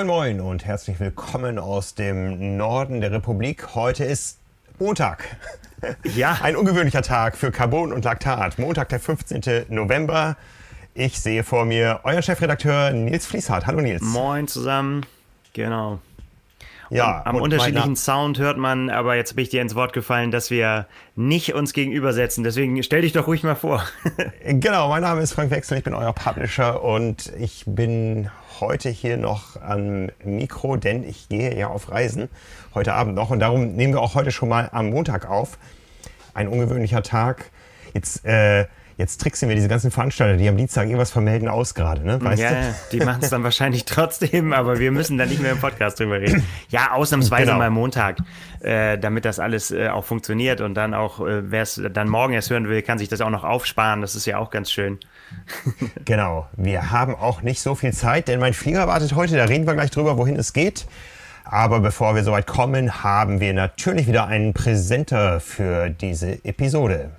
Moin Moin und herzlich willkommen aus dem Norden der Republik. Heute ist Montag. Ja. Ein ungewöhnlicher Tag für Carbon und Laktat. Montag, der 15. November. Ich sehe vor mir euren Chefredakteur Nils Fließhardt. Hallo Nils. Moin zusammen. Genau. Ja, am unterschiedlichen Sound hört man, aber jetzt bin ich dir ins Wort gefallen, dass wir nicht uns gegenübersetzen. Deswegen stell dich doch ruhig mal vor. genau, mein Name ist Frank Wechsel, ich bin euer Publisher und ich bin heute hier noch am Mikro, denn ich gehe ja auf Reisen heute Abend noch und darum nehmen wir auch heute schon mal am Montag auf. Ein ungewöhnlicher Tag. Jetzt äh, Jetzt tricksen wir diese ganzen Veranstalter, die am Dienstag irgendwas vermelden, aus gerade, ne? Weißt ja, du? die machen es dann wahrscheinlich trotzdem, aber wir müssen da nicht mehr im Podcast drüber reden. Ja, ausnahmsweise genau. mal Montag, äh, damit das alles äh, auch funktioniert und dann auch, äh, wer es dann morgen erst hören will, kann sich das auch noch aufsparen. Das ist ja auch ganz schön. genau. Wir haben auch nicht so viel Zeit, denn mein Flieger wartet heute. Da reden wir gleich drüber, wohin es geht. Aber bevor wir soweit kommen, haben wir natürlich wieder einen Präsenter für diese Episode.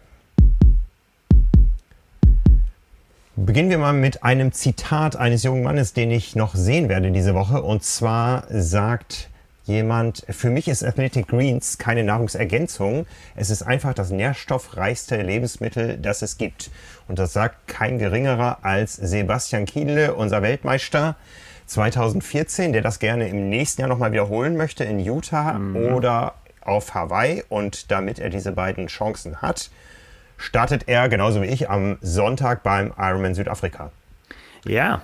Beginnen wir mal mit einem Zitat eines jungen Mannes, den ich noch sehen werde diese Woche. Und zwar sagt jemand, für mich ist Athletic Greens keine Nahrungsergänzung. Es ist einfach das nährstoffreichste Lebensmittel, das es gibt. Und das sagt kein geringerer als Sebastian Kiedle, unser Weltmeister 2014, der das gerne im nächsten Jahr nochmal wiederholen möchte in Utah mhm. oder auf Hawaii. Und damit er diese beiden Chancen hat, startet er, genauso wie ich, am Sonntag beim Ironman Südafrika. Ja.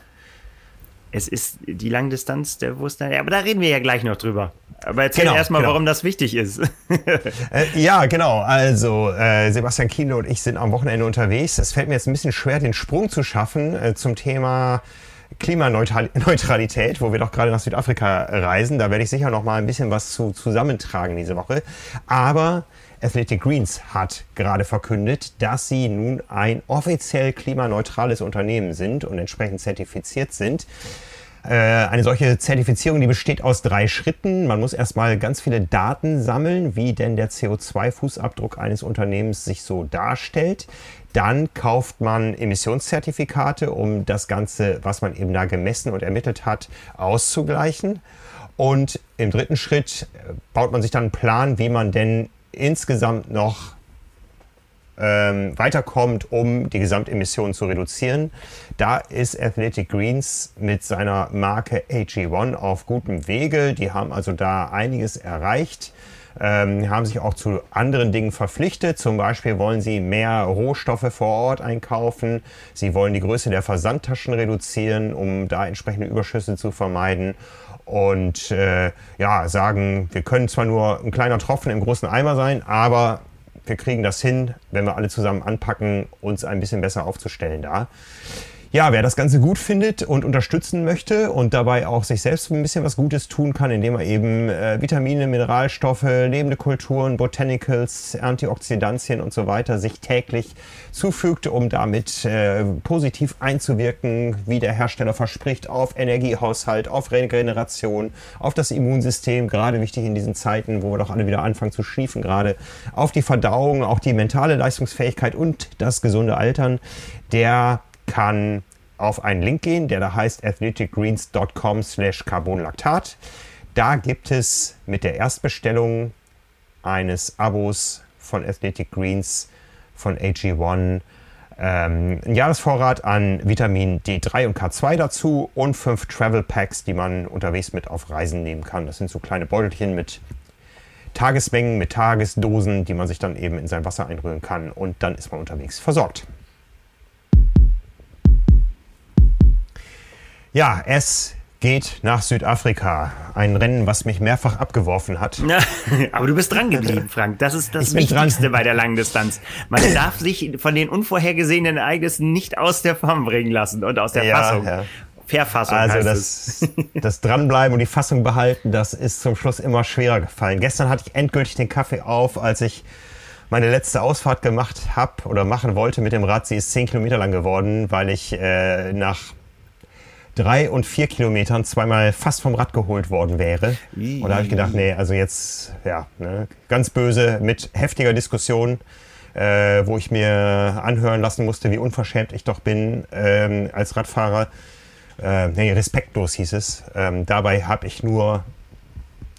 Es ist die Langdistanz der Wurst. Aber da reden wir ja gleich noch drüber. Aber erzähl genau, erstmal, genau. warum das wichtig ist. äh, ja, genau. Also, äh, Sebastian Kienle und ich sind am Wochenende unterwegs. Es fällt mir jetzt ein bisschen schwer, den Sprung zu schaffen äh, zum Thema Klimaneutralität, wo wir doch gerade nach Südafrika reisen. Da werde ich sicher noch mal ein bisschen was zu zusammentragen diese Woche. Aber Athletic Greens hat gerade verkündet, dass sie nun ein offiziell klimaneutrales Unternehmen sind und entsprechend zertifiziert sind. Äh, eine solche Zertifizierung, die besteht aus drei Schritten. Man muss erstmal ganz viele Daten sammeln, wie denn der CO2-Fußabdruck eines Unternehmens sich so darstellt. Dann kauft man Emissionszertifikate, um das Ganze, was man eben da gemessen und ermittelt hat, auszugleichen. Und im dritten Schritt äh, baut man sich dann einen Plan, wie man denn insgesamt noch ähm, weiterkommt, um die Gesamtemissionen zu reduzieren. Da ist Athletic Greens mit seiner Marke AG1 auf gutem Wege. Die haben also da einiges erreicht. Ähm, haben sich auch zu anderen Dingen verpflichtet. Zum Beispiel wollen sie mehr Rohstoffe vor Ort einkaufen. Sie wollen die Größe der Versandtaschen reduzieren, um da entsprechende Überschüsse zu vermeiden und äh, ja, sagen, wir können zwar nur ein kleiner Tropfen im großen Eimer sein, aber wir kriegen das hin, wenn wir alle zusammen anpacken, uns ein bisschen besser aufzustellen da ja, wer das Ganze gut findet und unterstützen möchte und dabei auch sich selbst ein bisschen was Gutes tun kann, indem er eben äh, Vitamine, Mineralstoffe, lebende Kulturen, Botanicals, Antioxidantien und so weiter sich täglich zufügt, um damit äh, positiv einzuwirken, wie der Hersteller verspricht, auf Energiehaushalt, auf Regeneration, auf das Immunsystem, gerade wichtig in diesen Zeiten, wo wir doch alle wieder anfangen zu schiefen, gerade auf die Verdauung, auch die mentale Leistungsfähigkeit und das gesunde Altern, der kann auf einen Link gehen, der da heißt athleticgreens.com slash carbonlactat. Da gibt es mit der Erstbestellung eines Abos von Athletic Greens von AG1 ähm, ein Jahresvorrat an Vitamin D3 und K2 dazu und fünf Travel Packs, die man unterwegs mit auf Reisen nehmen kann. Das sind so kleine Beutelchen mit Tagesmengen, mit Tagesdosen, die man sich dann eben in sein Wasser einrühren kann und dann ist man unterwegs versorgt. Ja, es geht nach Südafrika. Ein Rennen, was mich mehrfach abgeworfen hat. Ja, aber du bist dran geblieben, Frank. Das ist das Wichtigste dran. bei der Langdistanz. Man darf sich von den unvorhergesehenen Ereignissen nicht aus der Form bringen lassen und aus der ja, Fassung. Ja. Verfassung. Also das, das Dranbleiben und die Fassung behalten, das ist zum Schluss immer schwerer gefallen. Gestern hatte ich endgültig den Kaffee auf, als ich meine letzte Ausfahrt gemacht habe oder machen wollte mit dem Rad. Sie ist zehn Kilometer lang geworden, weil ich äh, nach drei und vier Kilometern zweimal fast vom Rad geholt worden wäre. Und da habe ich gedacht, nee, also jetzt, ja, ne, ganz böse mit heftiger Diskussion, äh, wo ich mir anhören lassen musste, wie unverschämt ich doch bin ähm, als Radfahrer. Äh, nee, respektlos hieß es. Ähm, dabei habe ich nur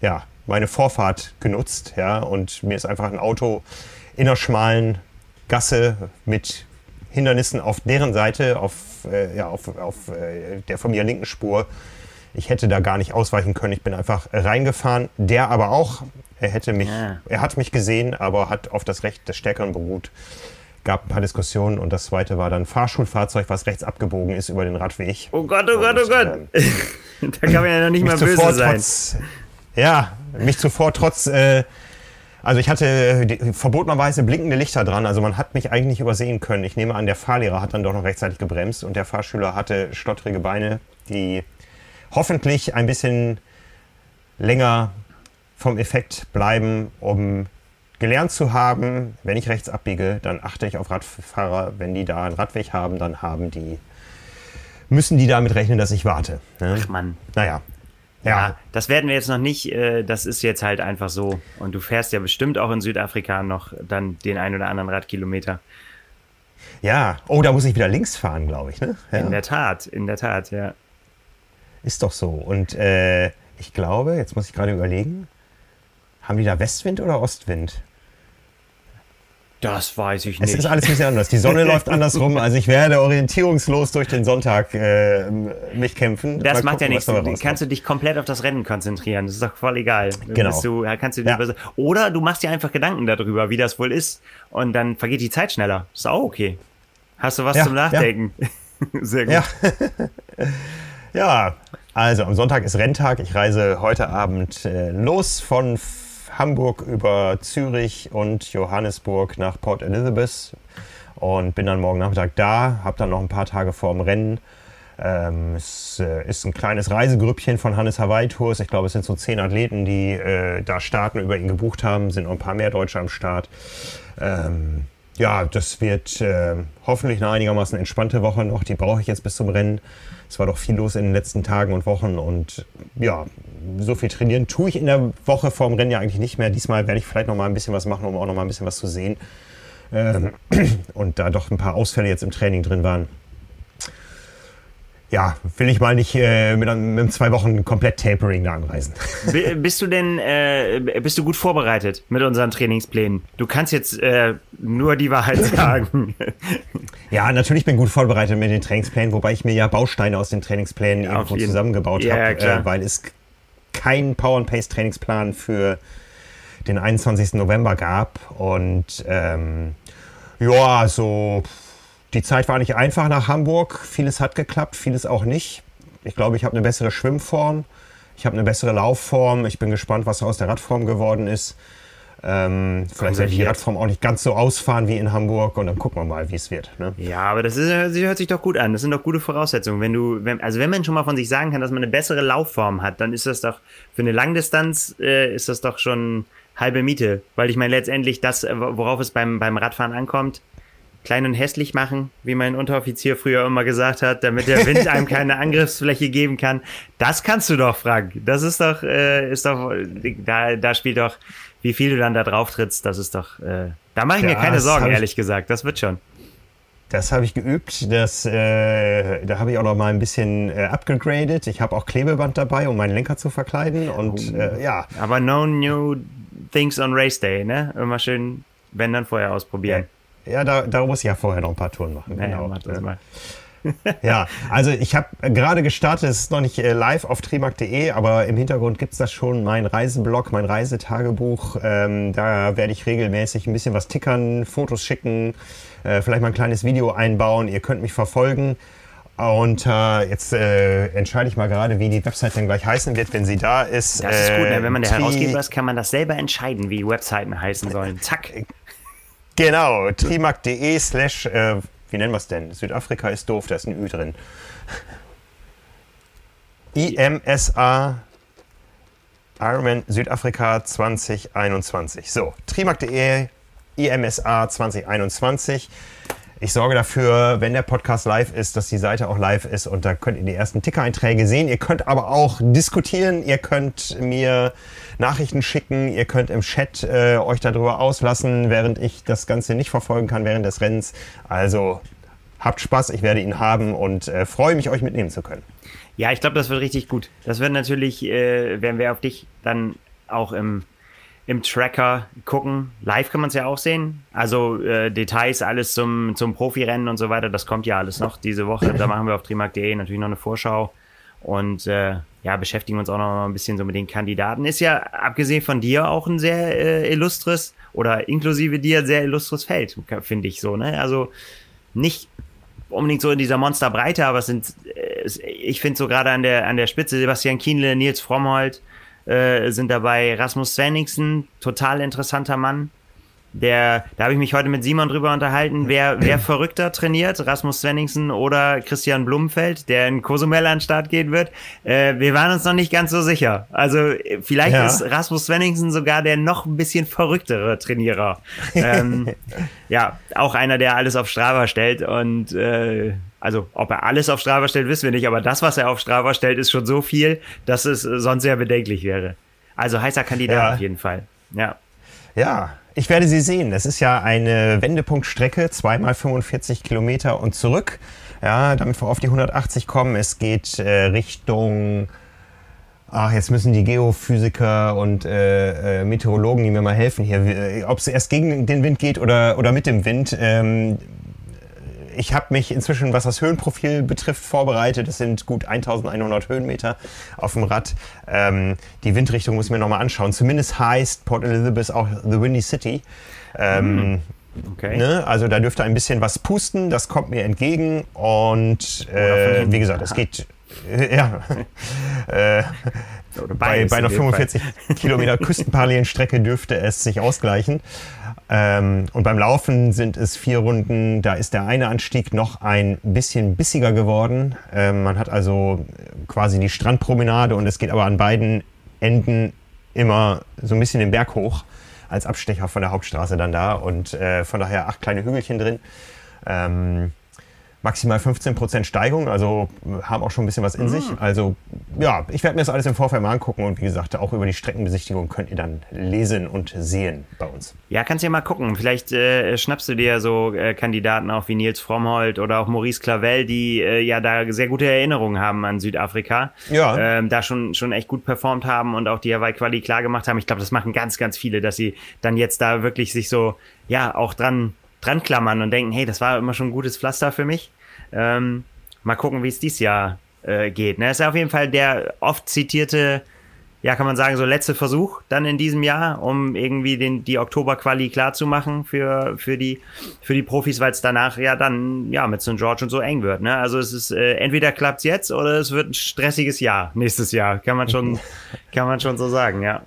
ja, meine Vorfahrt genutzt, ja, und mir ist einfach ein Auto in einer schmalen Gasse mit Hindernissen auf deren Seite, auf, äh, ja, auf, auf äh, der von mir linken Spur. Ich hätte da gar nicht ausweichen können. Ich bin einfach reingefahren. Der aber auch. Er hätte mich, ja. er hat mich gesehen, aber hat auf das Recht des Stärkeren beruht. Gab ein paar Diskussionen und das zweite war dann Fahrschulfahrzeug, was rechts abgebogen ist über den Radweg. Oh Gott, oh Gott, oh Gott. Ähm, da kann man ja noch nicht mal böse sein. Trotz, ja, mich zuvor trotz äh, also ich hatte verbotenerweise blinkende Lichter dran, also man hat mich eigentlich übersehen können. Ich nehme an, der Fahrlehrer hat dann doch noch rechtzeitig gebremst und der Fahrschüler hatte stottrige Beine, die hoffentlich ein bisschen länger vom Effekt bleiben, um gelernt zu haben, wenn ich rechts abbiege, dann achte ich auf Radfahrer. Wenn die da einen Radweg haben, dann haben die, müssen die damit rechnen, dass ich warte. Ne? Ach Mann. Naja, ja. das werden wir jetzt noch nicht. Äh, das ist jetzt halt einfach so. Und du fährst ja bestimmt auch in Südafrika noch dann den ein oder anderen Radkilometer. Ja, oh, da muss ich wieder links fahren, glaube ich. Ne? Ja. In der Tat, in der Tat, ja. Ist doch so. Und äh, ich glaube, jetzt muss ich gerade überlegen, haben die da Westwind oder Ostwind? Das weiß ich nicht. Es ist alles ein bisschen anders. Die Sonne läuft andersrum. Also ich werde orientierungslos durch den Sonntag äh, mich kämpfen. Das Mal macht gucken, ja nichts. Kannst du dich komplett auf das Rennen konzentrieren. Das ist doch voll egal. Genau. Du, kannst du ja. Oder du machst dir einfach Gedanken darüber, wie das wohl ist. Und dann vergeht die Zeit schneller. Ist auch okay. Hast du was ja, zum Nachdenken? Ja. Sehr gut. Ja. ja, also am Sonntag ist Renntag. Ich reise heute Abend äh, los von Hamburg über Zürich und Johannesburg nach Port Elizabeth und bin dann morgen Nachmittag da, habe dann noch ein paar Tage vorm Rennen. Ähm, es äh, ist ein kleines Reisegrüppchen von Hannes Hawaii Tours. Ich glaube, es sind so zehn Athleten, die äh, da starten, über ihn gebucht haben. Sind noch ein paar mehr Deutsche am Start. Ähm, ja, das wird äh, hoffentlich eine einigermaßen entspannte Woche noch. Die brauche ich jetzt bis zum Rennen. Es war doch viel los in den letzten Tagen und Wochen und ja, so viel trainieren tue ich in der Woche vorm Rennen ja eigentlich nicht mehr. Diesmal werde ich vielleicht noch mal ein bisschen was machen, um auch noch mal ein bisschen was zu sehen. Ähm, und da doch ein paar Ausfälle jetzt im Training drin waren, ja, will ich mal nicht äh, mit, mit zwei Wochen komplett Tapering da anreisen. Bist du denn, äh, bist du gut vorbereitet mit unseren Trainingsplänen? Du kannst jetzt äh, nur die Wahrheit sagen. ja, natürlich bin ich gut vorbereitet mit den Trainingsplänen, wobei ich mir ja Bausteine aus den Trainingsplänen ja, irgendwo zusammengebaut ja, habe, äh, weil es keinen Power and Pace Trainingsplan für den 21. November gab und ähm, ja, so die Zeit war nicht einfach nach Hamburg. Vieles hat geklappt, vieles auch nicht. Ich glaube, ich habe eine bessere Schwimmform. Ich habe eine bessere Laufform. Ich bin gespannt, was aus der Radform geworden ist. Ähm, vielleicht werde ich die Radform auch nicht ganz so ausfahren wie in Hamburg und dann gucken wir mal, wie es wird. Ne? Ja, aber das ist, hört sich doch gut an. Das sind doch gute Voraussetzungen. Wenn du, wenn, also wenn man schon mal von sich sagen kann, dass man eine bessere Laufform hat, dann ist das doch für eine Langdistanz äh, ist das doch schon halbe Miete. Weil ich meine, letztendlich das, worauf es beim, beim Radfahren ankommt, klein und hässlich machen, wie mein Unteroffizier früher immer gesagt hat, damit der Wind einem keine Angriffsfläche geben kann. Das kannst du doch, Frank. Das ist doch, äh, ist doch, da, da spielt doch, wie viel du dann da drauf trittst, das ist doch, äh, da mache ich das mir keine Sorgen, ehrlich gesagt. Das wird schon. Das habe ich geübt. Das, äh, da habe ich auch noch mal ein bisschen äh, abgegradet. Ich habe auch Klebeband dabei, um meinen Lenker zu verkleiden. Und oh. äh, ja. Aber no new things on Race Day, ne? Immer schön, wenn dann vorher ausprobieren. Ja. Ja, da, da muss ich ja vorher noch ein paar Touren machen. Naja, genau. Mach das mal. ja, also ich habe gerade gestartet, es ist noch nicht äh, live auf trimark.de, aber im Hintergrund gibt es das schon, mein Reiseblog, mein Reisetagebuch. Ähm, da werde ich regelmäßig ein bisschen was tickern, Fotos schicken, äh, vielleicht mal ein kleines Video einbauen. Ihr könnt mich verfolgen. Und äh, jetzt äh, entscheide ich mal gerade, wie die Website dann gleich heißen wird, wenn sie da ist. Das ist gut, ne? wenn man der Herausgeber ist, kann man das selber entscheiden, wie Webseiten heißen sollen. Zack. Genau, trimark.de slash, äh, wie nennen wir es denn? Südafrika ist doof, da ist ein Ü drin. IMSA Ironman Südafrika 2021. So, trimark.de, IMSA 2021. Ich sorge dafür, wenn der Podcast live ist, dass die Seite auch live ist und da könnt ihr die ersten Ticker-Einträge sehen. Ihr könnt aber auch diskutieren, ihr könnt mir Nachrichten schicken, ihr könnt im Chat äh, euch darüber auslassen, während ich das Ganze nicht verfolgen kann während des Rennens. Also Habt Spaß, ich werde ihn haben und äh, freue mich, euch mitnehmen zu können. Ja, ich glaube, das wird richtig gut. Das wird natürlich, äh, werden wir auf dich dann auch im, im Tracker gucken. Live kann man es ja auch sehen. Also äh, Details, alles zum, zum Profirennen und so weiter, das kommt ja alles noch diese Woche. Da machen wir auf trimark.de natürlich noch eine Vorschau und äh, ja, beschäftigen uns auch noch ein bisschen so mit den Kandidaten. Ist ja abgesehen von dir auch ein sehr äh, illustres oder inklusive dir sehr illustres Feld, finde ich so. Ne? Also nicht unbedingt so in dieser Monsterbreite, aber es sind, äh, ich finde so gerade an der, an der Spitze Sebastian Kienle, Nils Frommholt äh, sind dabei, Rasmus Svenningsen, total interessanter Mann. Der, da habe ich mich heute mit Simon drüber unterhalten, wer, wer verrückter trainiert, Rasmus Svenningsen oder Christian Blumfeld, der in Cozumel an den Start gehen wird. Äh, wir waren uns noch nicht ganz so sicher. Also vielleicht ja. ist Rasmus Svenningsen sogar der noch ein bisschen verrücktere Trainierer. ähm, ja, auch einer, der alles auf Strava stellt und äh, also ob er alles auf Strava stellt, wissen wir nicht, aber das, was er auf Strava stellt, ist schon so viel, dass es sonst sehr bedenklich wäre. Also heißer Kandidat ja. auf jeden Fall. Ja. Ja, ich werde sie sehen. Das ist ja eine Wendepunktstrecke, zweimal 45 Kilometer und zurück. Ja, damit wir auf die 180 kommen. Es geht äh, Richtung Ach, jetzt müssen die Geophysiker und äh, äh, Meteorologen, die mir mal helfen hier, äh, ob es erst gegen den Wind geht oder, oder mit dem Wind. Ähm, ich habe mich inzwischen, was das Höhenprofil betrifft, vorbereitet. Es sind gut 1100 Höhenmeter auf dem Rad. Ähm, die Windrichtung muss ich mir nochmal anschauen. Zumindest heißt Port Elizabeth auch The Windy City. Ähm, mm. Okay. Ne? Also da dürfte ein bisschen was pusten, das kommt mir entgegen. Und äh, wie gesagt, es geht. Äh, ja. äh, bei, bei einer 45 Kilometer Küstenparallelstrecke dürfte es sich ausgleichen. Ähm, und beim Laufen sind es vier Runden. Da ist der eine Anstieg noch ein bisschen bissiger geworden. Ähm, man hat also quasi die Strandpromenade und es geht aber an beiden Enden immer so ein bisschen den Berg hoch als Abstecher von der Hauptstraße dann da und äh, von daher acht kleine Hügelchen drin. Ähm, maximal 15% Steigung, also haben auch schon ein bisschen was in mhm. sich. Also ja, ich werde mir das alles im Vorfeld mal angucken und wie gesagt, auch über die Streckenbesichtigung könnt ihr dann lesen und sehen bei uns. Ja, kannst ja mal gucken. Vielleicht äh, schnappst du dir so äh, Kandidaten auch wie Nils Frommholt oder auch Maurice Clavel, die äh, ja da sehr gute Erinnerungen haben an Südafrika. Ja. Ähm, da schon, schon echt gut performt haben und auch die Hawaii-Quali klar gemacht haben. Ich glaube, das machen ganz, ganz viele, dass sie dann jetzt da wirklich sich so, ja, auch dran dran klammern und denken, hey, das war immer schon ein gutes Pflaster für mich. Ähm, mal gucken, wie es dieses Jahr äh, geht. Ne? ist ja auf jeden Fall der oft zitierte, ja, kann man sagen, so letzte Versuch dann in diesem Jahr, um irgendwie den, die Oktober-Quali klar zu machen für, für, die, für die Profis, weil es danach ja dann ja mit St. George und so eng wird. Ne? Also es ist äh, entweder klappt es jetzt oder es wird ein stressiges Jahr nächstes Jahr. Kann man schon, kann man schon so sagen, ja.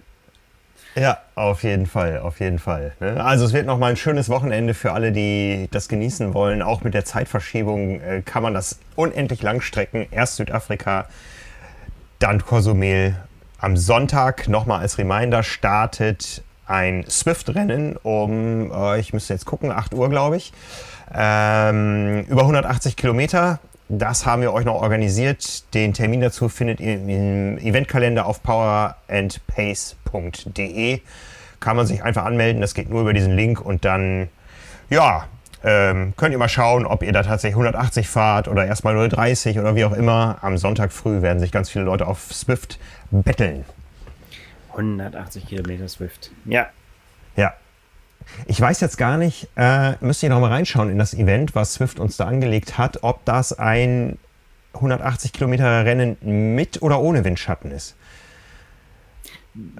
Ja, auf jeden Fall, auf jeden Fall. Ne? Also es wird noch mal ein schönes Wochenende für alle, die das genießen wollen. Auch mit der Zeitverschiebung äh, kann man das unendlich lang strecken. Erst Südafrika, dann Kosumel. Am Sonntag nochmal als Reminder startet ein Swift-Rennen um, äh, ich müsste jetzt gucken, 8 Uhr glaube ich. Ähm, über 180 Kilometer. Das haben wir euch noch organisiert. Den Termin dazu findet ihr im Eventkalender auf powerandpace.de. Kann man sich einfach anmelden. Das geht nur über diesen Link und dann, ja, ähm, könnt ihr mal schauen, ob ihr da tatsächlich 180 fahrt oder erstmal 030 oder wie auch immer. Am Sonntag früh werden sich ganz viele Leute auf Swift betteln. 180 Kilometer Swift. Ja. Ja, ich weiß jetzt gar nicht, äh, müsst ihr noch mal reinschauen in das Event, was Swift uns da angelegt hat, ob das ein 180 Kilometer Rennen mit oder ohne Windschatten ist.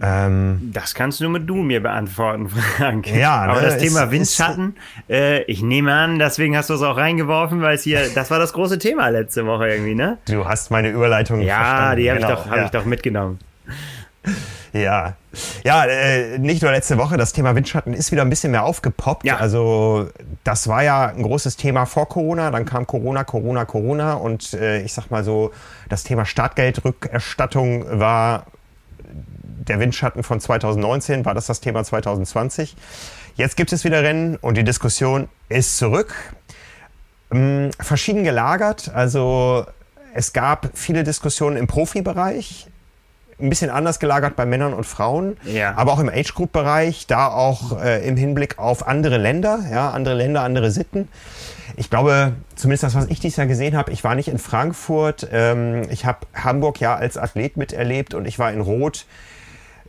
Ähm, das kannst nur mit du mir beantworten, Frank. Ja, ne, aber das Thema ist, Windschatten, ist, äh, ich nehme an, deswegen hast du es auch reingeworfen, weil es hier, das war das große Thema letzte Woche irgendwie, ne? Du hast meine Überleitung ja, verstanden. Die hab genau, ich doch, ja. ich doch mitgenommen. Ja, ja, äh, nicht nur letzte Woche, das Thema Windschatten ist wieder ein bisschen mehr aufgepoppt. Ja. Also das war ja ein großes Thema vor Corona, dann kam Corona, Corona, Corona und äh, ich sag mal so, das Thema Startgeldrückerstattung war der Windschatten von 2019, war das das Thema 2020. Jetzt gibt es wieder Rennen und die Diskussion ist zurück. Ähm, verschieden gelagert, also es gab viele Diskussionen im Profibereich ein bisschen anders gelagert bei Männern und Frauen, Ja. aber auch im Age-Group-Bereich, da auch äh, im Hinblick auf andere Länder, ja, andere Länder, andere Sitten. Ich glaube, zumindest das, was ich dieses Jahr gesehen habe, ich war nicht in Frankfurt, ähm, ich habe Hamburg ja als Athlet miterlebt und ich war in Rot.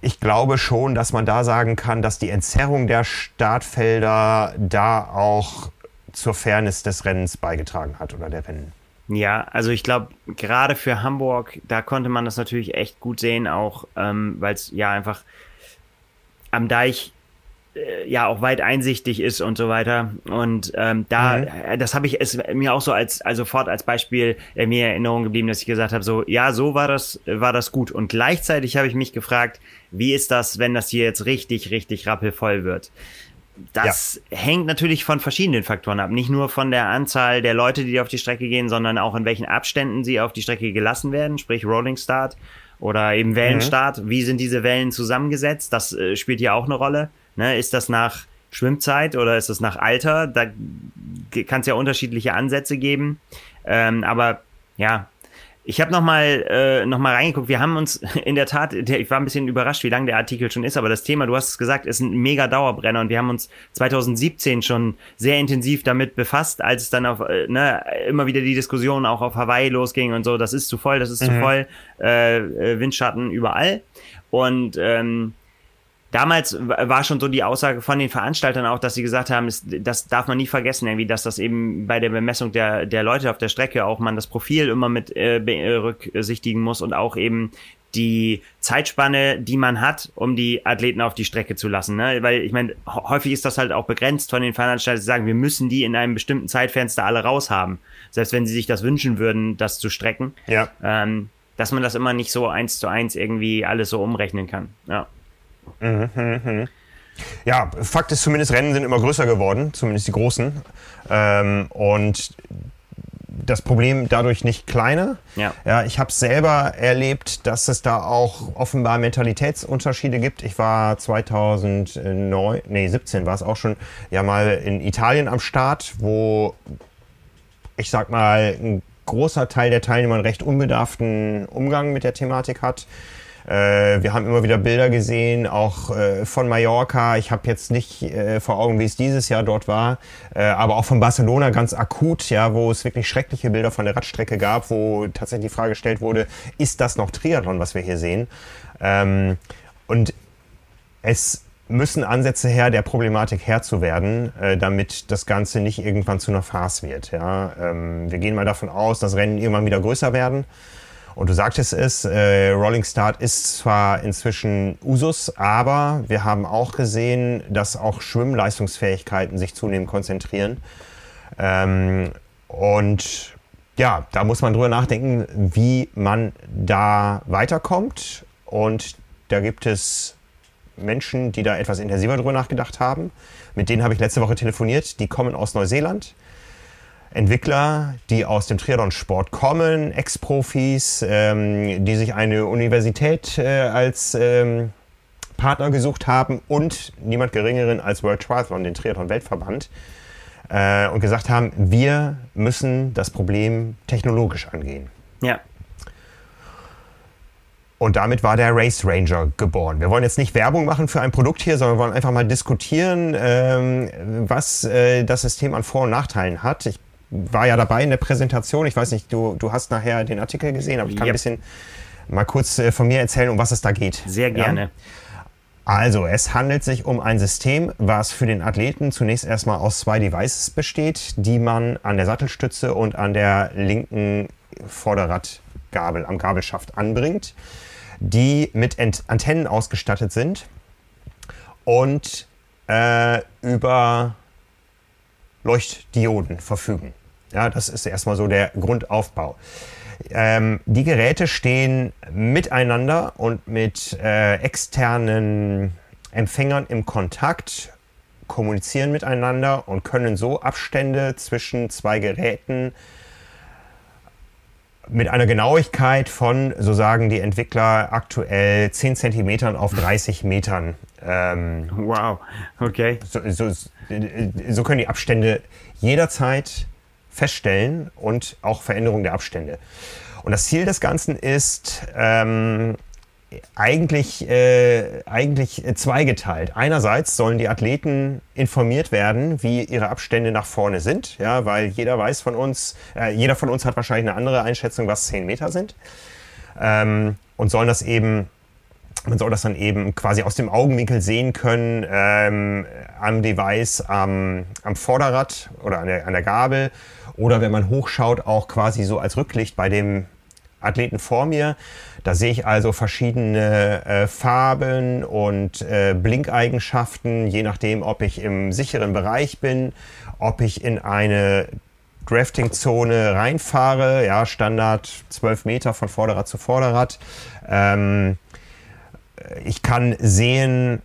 Ich glaube schon, dass man da sagen kann, dass die Entzerrung der Startfelder da auch zur Fairness des Rennens beigetragen hat oder der Rennen. Ja, also ich glaube, gerade für Hamburg, da konnte man das natürlich echt gut sehen, auch ähm, weil es ja einfach am Deich äh, ja auch weit einsichtig ist und so weiter. Und ähm, da, äh, das habe ich es mir auch so als also sofort als Beispiel äh, mir in Erinnerung geblieben, dass ich gesagt habe, so ja, so war das war das gut. Und gleichzeitig habe ich mich gefragt, wie ist das, wenn das hier jetzt richtig richtig rappelvoll wird? Das hängt natürlich von verschiedenen Faktoren ab. Nicht nur von der Anzahl der Leute, die auf die Strecke gehen, sondern auch in welchen Abständen sie auf die Strecke gelassen werden, sprich Rolling Start oder eben Wellenstart. Wie sind diese Wellen zusammengesetzt? Das äh, spielt hier auch eine Rolle. Ne? Ist das nach Schwimmzeit oder ist das nach Alter? Da kann es ja unterschiedliche Ansätze geben. Ähm, aber ja, ich habe noch mal äh, noch mal reingeguckt. Wir haben uns in der Tat, der, ich war ein bisschen überrascht, wie lang der Artikel schon ist, aber das Thema, du hast es gesagt, ist ein mega Dauerbrenner und wir haben uns 2017 schon sehr intensiv damit befasst, als es dann auf äh, ne, immer wieder die Diskussion auch auf Hawaii losging und so, das ist zu voll, das ist zu voll, äh, äh, Windschatten überall. Und ähm, damals war schon so die Aussage von den Veranstaltern auch, dass sie gesagt haben, es, das darf man nie vergessen, irgendwie, dass das eben bei der Bemessung der, der Leute auf der Strecke auch man das Profil immer mit äh, berücksichtigen muss und auch eben die Zeitspanne, die man hat, um die Athleten auf die Strecke zu lassen. Ne? Weil ich meine, häufig ist das halt auch begrenzt von den Veranstaltern, die sagen, wir müssen die in einem bestimmten Zeitfenster alle raushaben. Selbst wenn sie sich das wünschen würden, das zu strecken. Ja. Ähm, dass man das immer nicht so eins zu eins irgendwie alles so umrechnen kann. Ja. Ja, Fakt ist zumindest, Rennen sind immer größer geworden, zumindest die großen. Ähm, und das Problem dadurch nicht kleiner. Ja. ja ich habe selber erlebt, dass es da auch offenbar Mentalitätsunterschiede gibt. Ich war 2009, nee 17 war es auch schon, ja mal in Italien am Start, wo ich sag mal ein großer Teil der Teilnehmer einen recht unbedarften Umgang mit der Thematik hat. Äh, wir haben immer wieder Bilder gesehen, auch äh, von Mallorca. Ich habe jetzt nicht äh, vor Augen, wie es dieses Jahr dort war, äh, aber auch von Barcelona ganz akut, ja, wo es wirklich schreckliche Bilder von der Radstrecke gab, wo tatsächlich die Frage gestellt wurde, ist das noch Triathlon, was wir hier sehen? Ähm, und es müssen Ansätze her, der Problematik Herr zu werden, äh, damit das Ganze nicht irgendwann zu einer Farce wird. Ja? Ähm, wir gehen mal davon aus, dass Rennen irgendwann wieder größer werden. Und du sagtest es, äh, Rolling Start ist zwar inzwischen Usus, aber wir haben auch gesehen, dass auch Schwimmleistungsfähigkeiten sich zunehmend konzentrieren. Ähm, und ja, da muss man drüber nachdenken, wie man da weiterkommt. Und da gibt es Menschen, die da etwas intensiver drüber nachgedacht haben. Mit denen habe ich letzte Woche telefoniert. Die kommen aus Neuseeland. Entwickler, die aus dem Triathlon-Sport kommen, Ex-Profis, ähm, die sich eine Universität äh, als ähm, Partner gesucht haben und niemand Geringeren als World Triathlon, den Triathlon-Weltverband, äh, und gesagt haben, wir müssen das Problem technologisch angehen. Ja. Und damit war der Race Ranger geboren. Wir wollen jetzt nicht Werbung machen für ein Produkt hier, sondern wir wollen einfach mal diskutieren, ähm, was äh, das System an Vor- und Nachteilen hat. Ich war ja dabei in der Präsentation. Ich weiß nicht, du, du hast nachher den Artikel gesehen, aber ich kann Yep. ein bisschen mal kurz äh, von mir erzählen, um was es da geht. Sehr Ja? gerne. Also, es handelt sich um ein System, was für den Athleten zunächst erstmal aus zwei Devices besteht, die man an der Sattelstütze und an der linken Vorderradgabel am Gabelschaft anbringt, die mit Ent Antennen ausgestattet sind und äh, über Leuchtdioden verfügen. Ja, das ist erstmal so der Grundaufbau. Ähm, die Geräte stehen miteinander und mit äh, externen Empfängern im Kontakt, kommunizieren miteinander und können so Abstände zwischen zwei Geräten mit einer Genauigkeit von, so sagen die Entwickler, aktuell 10 Zentimetern auf 30 Metern ähm, Wow. Okay. so, so, so können die Abstände jederzeit feststellen und auch Veränderungen der Abstände. Und das Ziel des Ganzen ist, ähm, eigentlich, äh, eigentlich zweigeteilt. Einerseits sollen die Athleten informiert werden, wie ihre Abstände nach vorne sind, ja, weil jeder weiß von uns, äh, jeder von uns hat wahrscheinlich eine andere Einschätzung, was 10 Meter sind. Ähm, und sollen das eben man soll das dann eben quasi aus dem Augenwinkel sehen können ähm, am Device, am, am Vorderrad oder an der, an der Gabel oder wenn man hochschaut, auch quasi so als Rücklicht bei dem Athleten vor mir. Da sehe ich also verschiedene äh, Farben und äh, Blinkeigenschaften, je nachdem, ob ich im sicheren Bereich bin, ob ich in eine Drafting-Zone reinfahre, ja, Standard 12 Meter von Vorderrad zu Vorderrad. Ähm, ich kann sehen,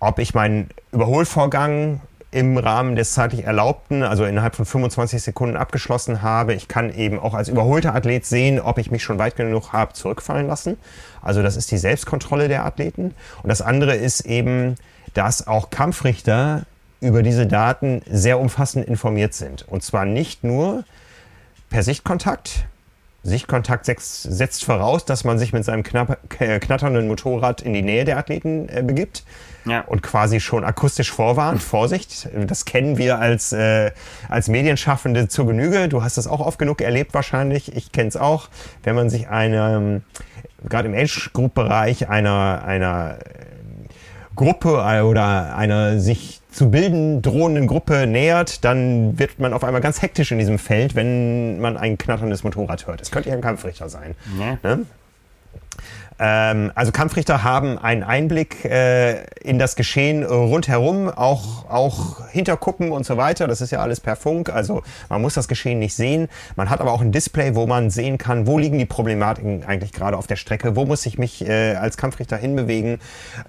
ob ich meinen Überholvorgang im Rahmen des zeitlich Erlaubten, also innerhalb von 25 Sekunden abgeschlossen habe. Ich kann eben auch als überholter Athlet sehen, ob ich mich schon weit genug habe zurückfallen lassen. Also das ist die Selbstkontrolle der Athleten. Und das andere ist eben, dass auch Kampfrichter über diese Daten sehr umfassend informiert sind. Und zwar nicht nur per Sichtkontakt, Sichtkontakt setzt voraus, dass man sich mit seinem knapp, äh, knatternden Motorrad in die Nähe der Athleten äh, begibt ja. und quasi schon akustisch vorwarnt. Vorsicht, das kennen wir als, äh, als Medienschaffende zur Genüge. Du hast das auch oft genug erlebt wahrscheinlich. Ich kenne es auch. Wenn man sich eine, gerade im Age-Group-Bereich einer, einer Gruppe äh, oder einer sich zu bilden drohenden Gruppe nähert, dann wird man auf einmal ganz hektisch in diesem Feld, wenn man ein knatterndes Motorrad hört. Es könnte ja ein Kampfrichter sein. Ja. Ne? Ähm, also Kampfrichter haben einen Einblick äh, in das Geschehen rundherum, auch, auch hintergucken und so weiter. Das ist ja alles per Funk, also man muss das Geschehen nicht sehen. Man hat aber auch ein Display, wo man sehen kann, wo liegen die Problematiken eigentlich gerade auf der Strecke, wo muss ich mich äh, als Kampfrichter hinbewegen.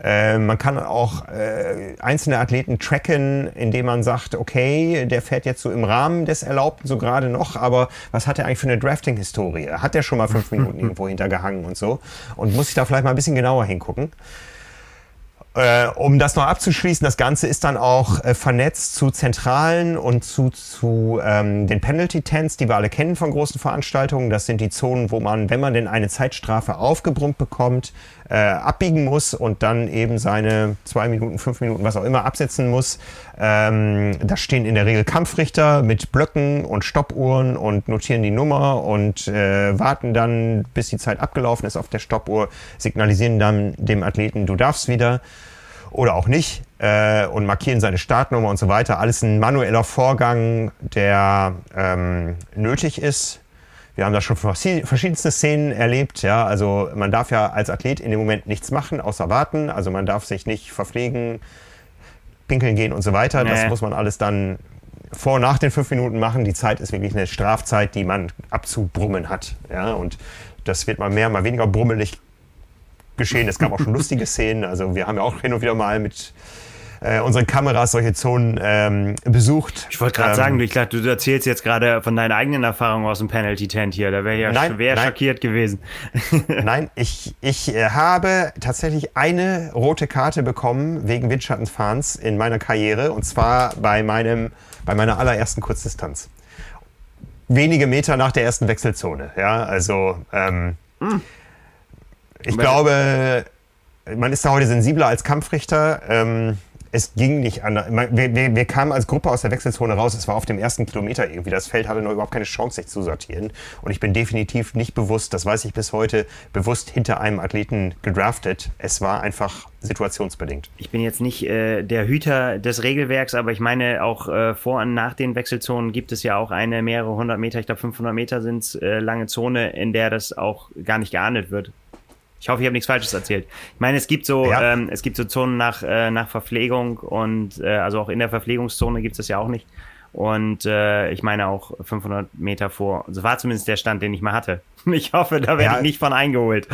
Äh, man kann auch äh, einzelne Athleten tracken, indem man sagt, okay, der fährt jetzt so im Rahmen des Erlaubten so gerade noch, aber was hat er eigentlich für eine Drafting-Historie? Hat der schon mal fünf Minuten irgendwo hintergehangen und so? Und muss ich da vielleicht mal ein bisschen genauer hingucken. Äh, um das noch abzuschließen, das Ganze ist dann auch äh, vernetzt zu Zentralen und zu, zu ähm, den Penalty-Tents, die wir alle kennen von großen Veranstaltungen. Das sind die Zonen, wo man, wenn man denn eine Zeitstrafe aufgebrummt bekommt, äh, abbiegen muss und dann eben seine zwei Minuten, fünf Minuten, was auch immer, absetzen muss. Ähm, da stehen in der Regel Kampfrichter mit Blöcken und Stoppuhren und notieren die Nummer und äh, warten dann, bis die Zeit abgelaufen ist auf der Stoppuhr, signalisieren dann dem Athleten, du darfst wieder oder auch nicht äh, und markieren seine Startnummer und so weiter. Alles ein manueller Vorgang, der ähm, nötig ist. Wir haben da schon verschiedenste Szenen erlebt. Ja, also man darf ja als Athlet in dem Moment nichts machen, außer warten. Also man darf sich nicht verpflegen, pinkeln gehen und so weiter. Nee. Das muss man alles dann vor und nach den fünf Minuten machen. Die Zeit ist wirklich eine Strafzeit, die man abzubrummen hat. Ja, und das wird mal mehr, mal weniger brummelig geschehen. Es gab auch schon lustige Szenen. Also wir haben ja auch hin und wieder mal mit äh, unseren Kameras solche Zonen ähm, besucht. Ich wollte gerade ähm, sagen, ich dachte, du erzählst jetzt gerade von deinen eigenen Erfahrungen aus dem Penalty Tent hier. Da wäre ja nein, schwer nein. schockiert gewesen. nein, ich, ich äh, habe tatsächlich eine rote Karte bekommen wegen Windschattenfahrens in meiner Karriere und zwar bei meinem bei meiner allerersten Kurzdistanz. Wenige Meter nach der ersten Wechselzone. Ja, also ähm, hm. Ich glaube, man ist da heute sensibler als Kampfrichter. Ähm, es ging nicht anders. Wir, wir, wir, kamen als Gruppe aus der Wechselzone raus. Es war auf dem ersten Kilometer irgendwie. Das Feld hatte noch überhaupt keine Chance, sich zu sortieren. Und ich bin definitiv nicht bewusst, das weiß ich bis heute, bewusst hinter einem Athleten gedraftet. Es war einfach situationsbedingt. Ich bin jetzt nicht äh, der Hüter des Regelwerks, aber ich meine, auch äh, vor und nach den Wechselzonen gibt es ja auch eine mehrere hundert Meter, ich glaube 500 Meter sind es, äh, lange Zone, in der das auch gar nicht geahndet wird. Ich hoffe, ich habe nichts Falsches erzählt. Ich meine, es gibt so, ja. ähm, es gibt so Zonen nach, äh, nach Verpflegung und äh, also auch in der Verpflegungszone gibt es das ja auch nicht. Und äh, ich meine auch 500 Meter vor. So war zumindest der Stand, den ich mal hatte. Ich hoffe, da werde ja. ich nicht von eingeholt.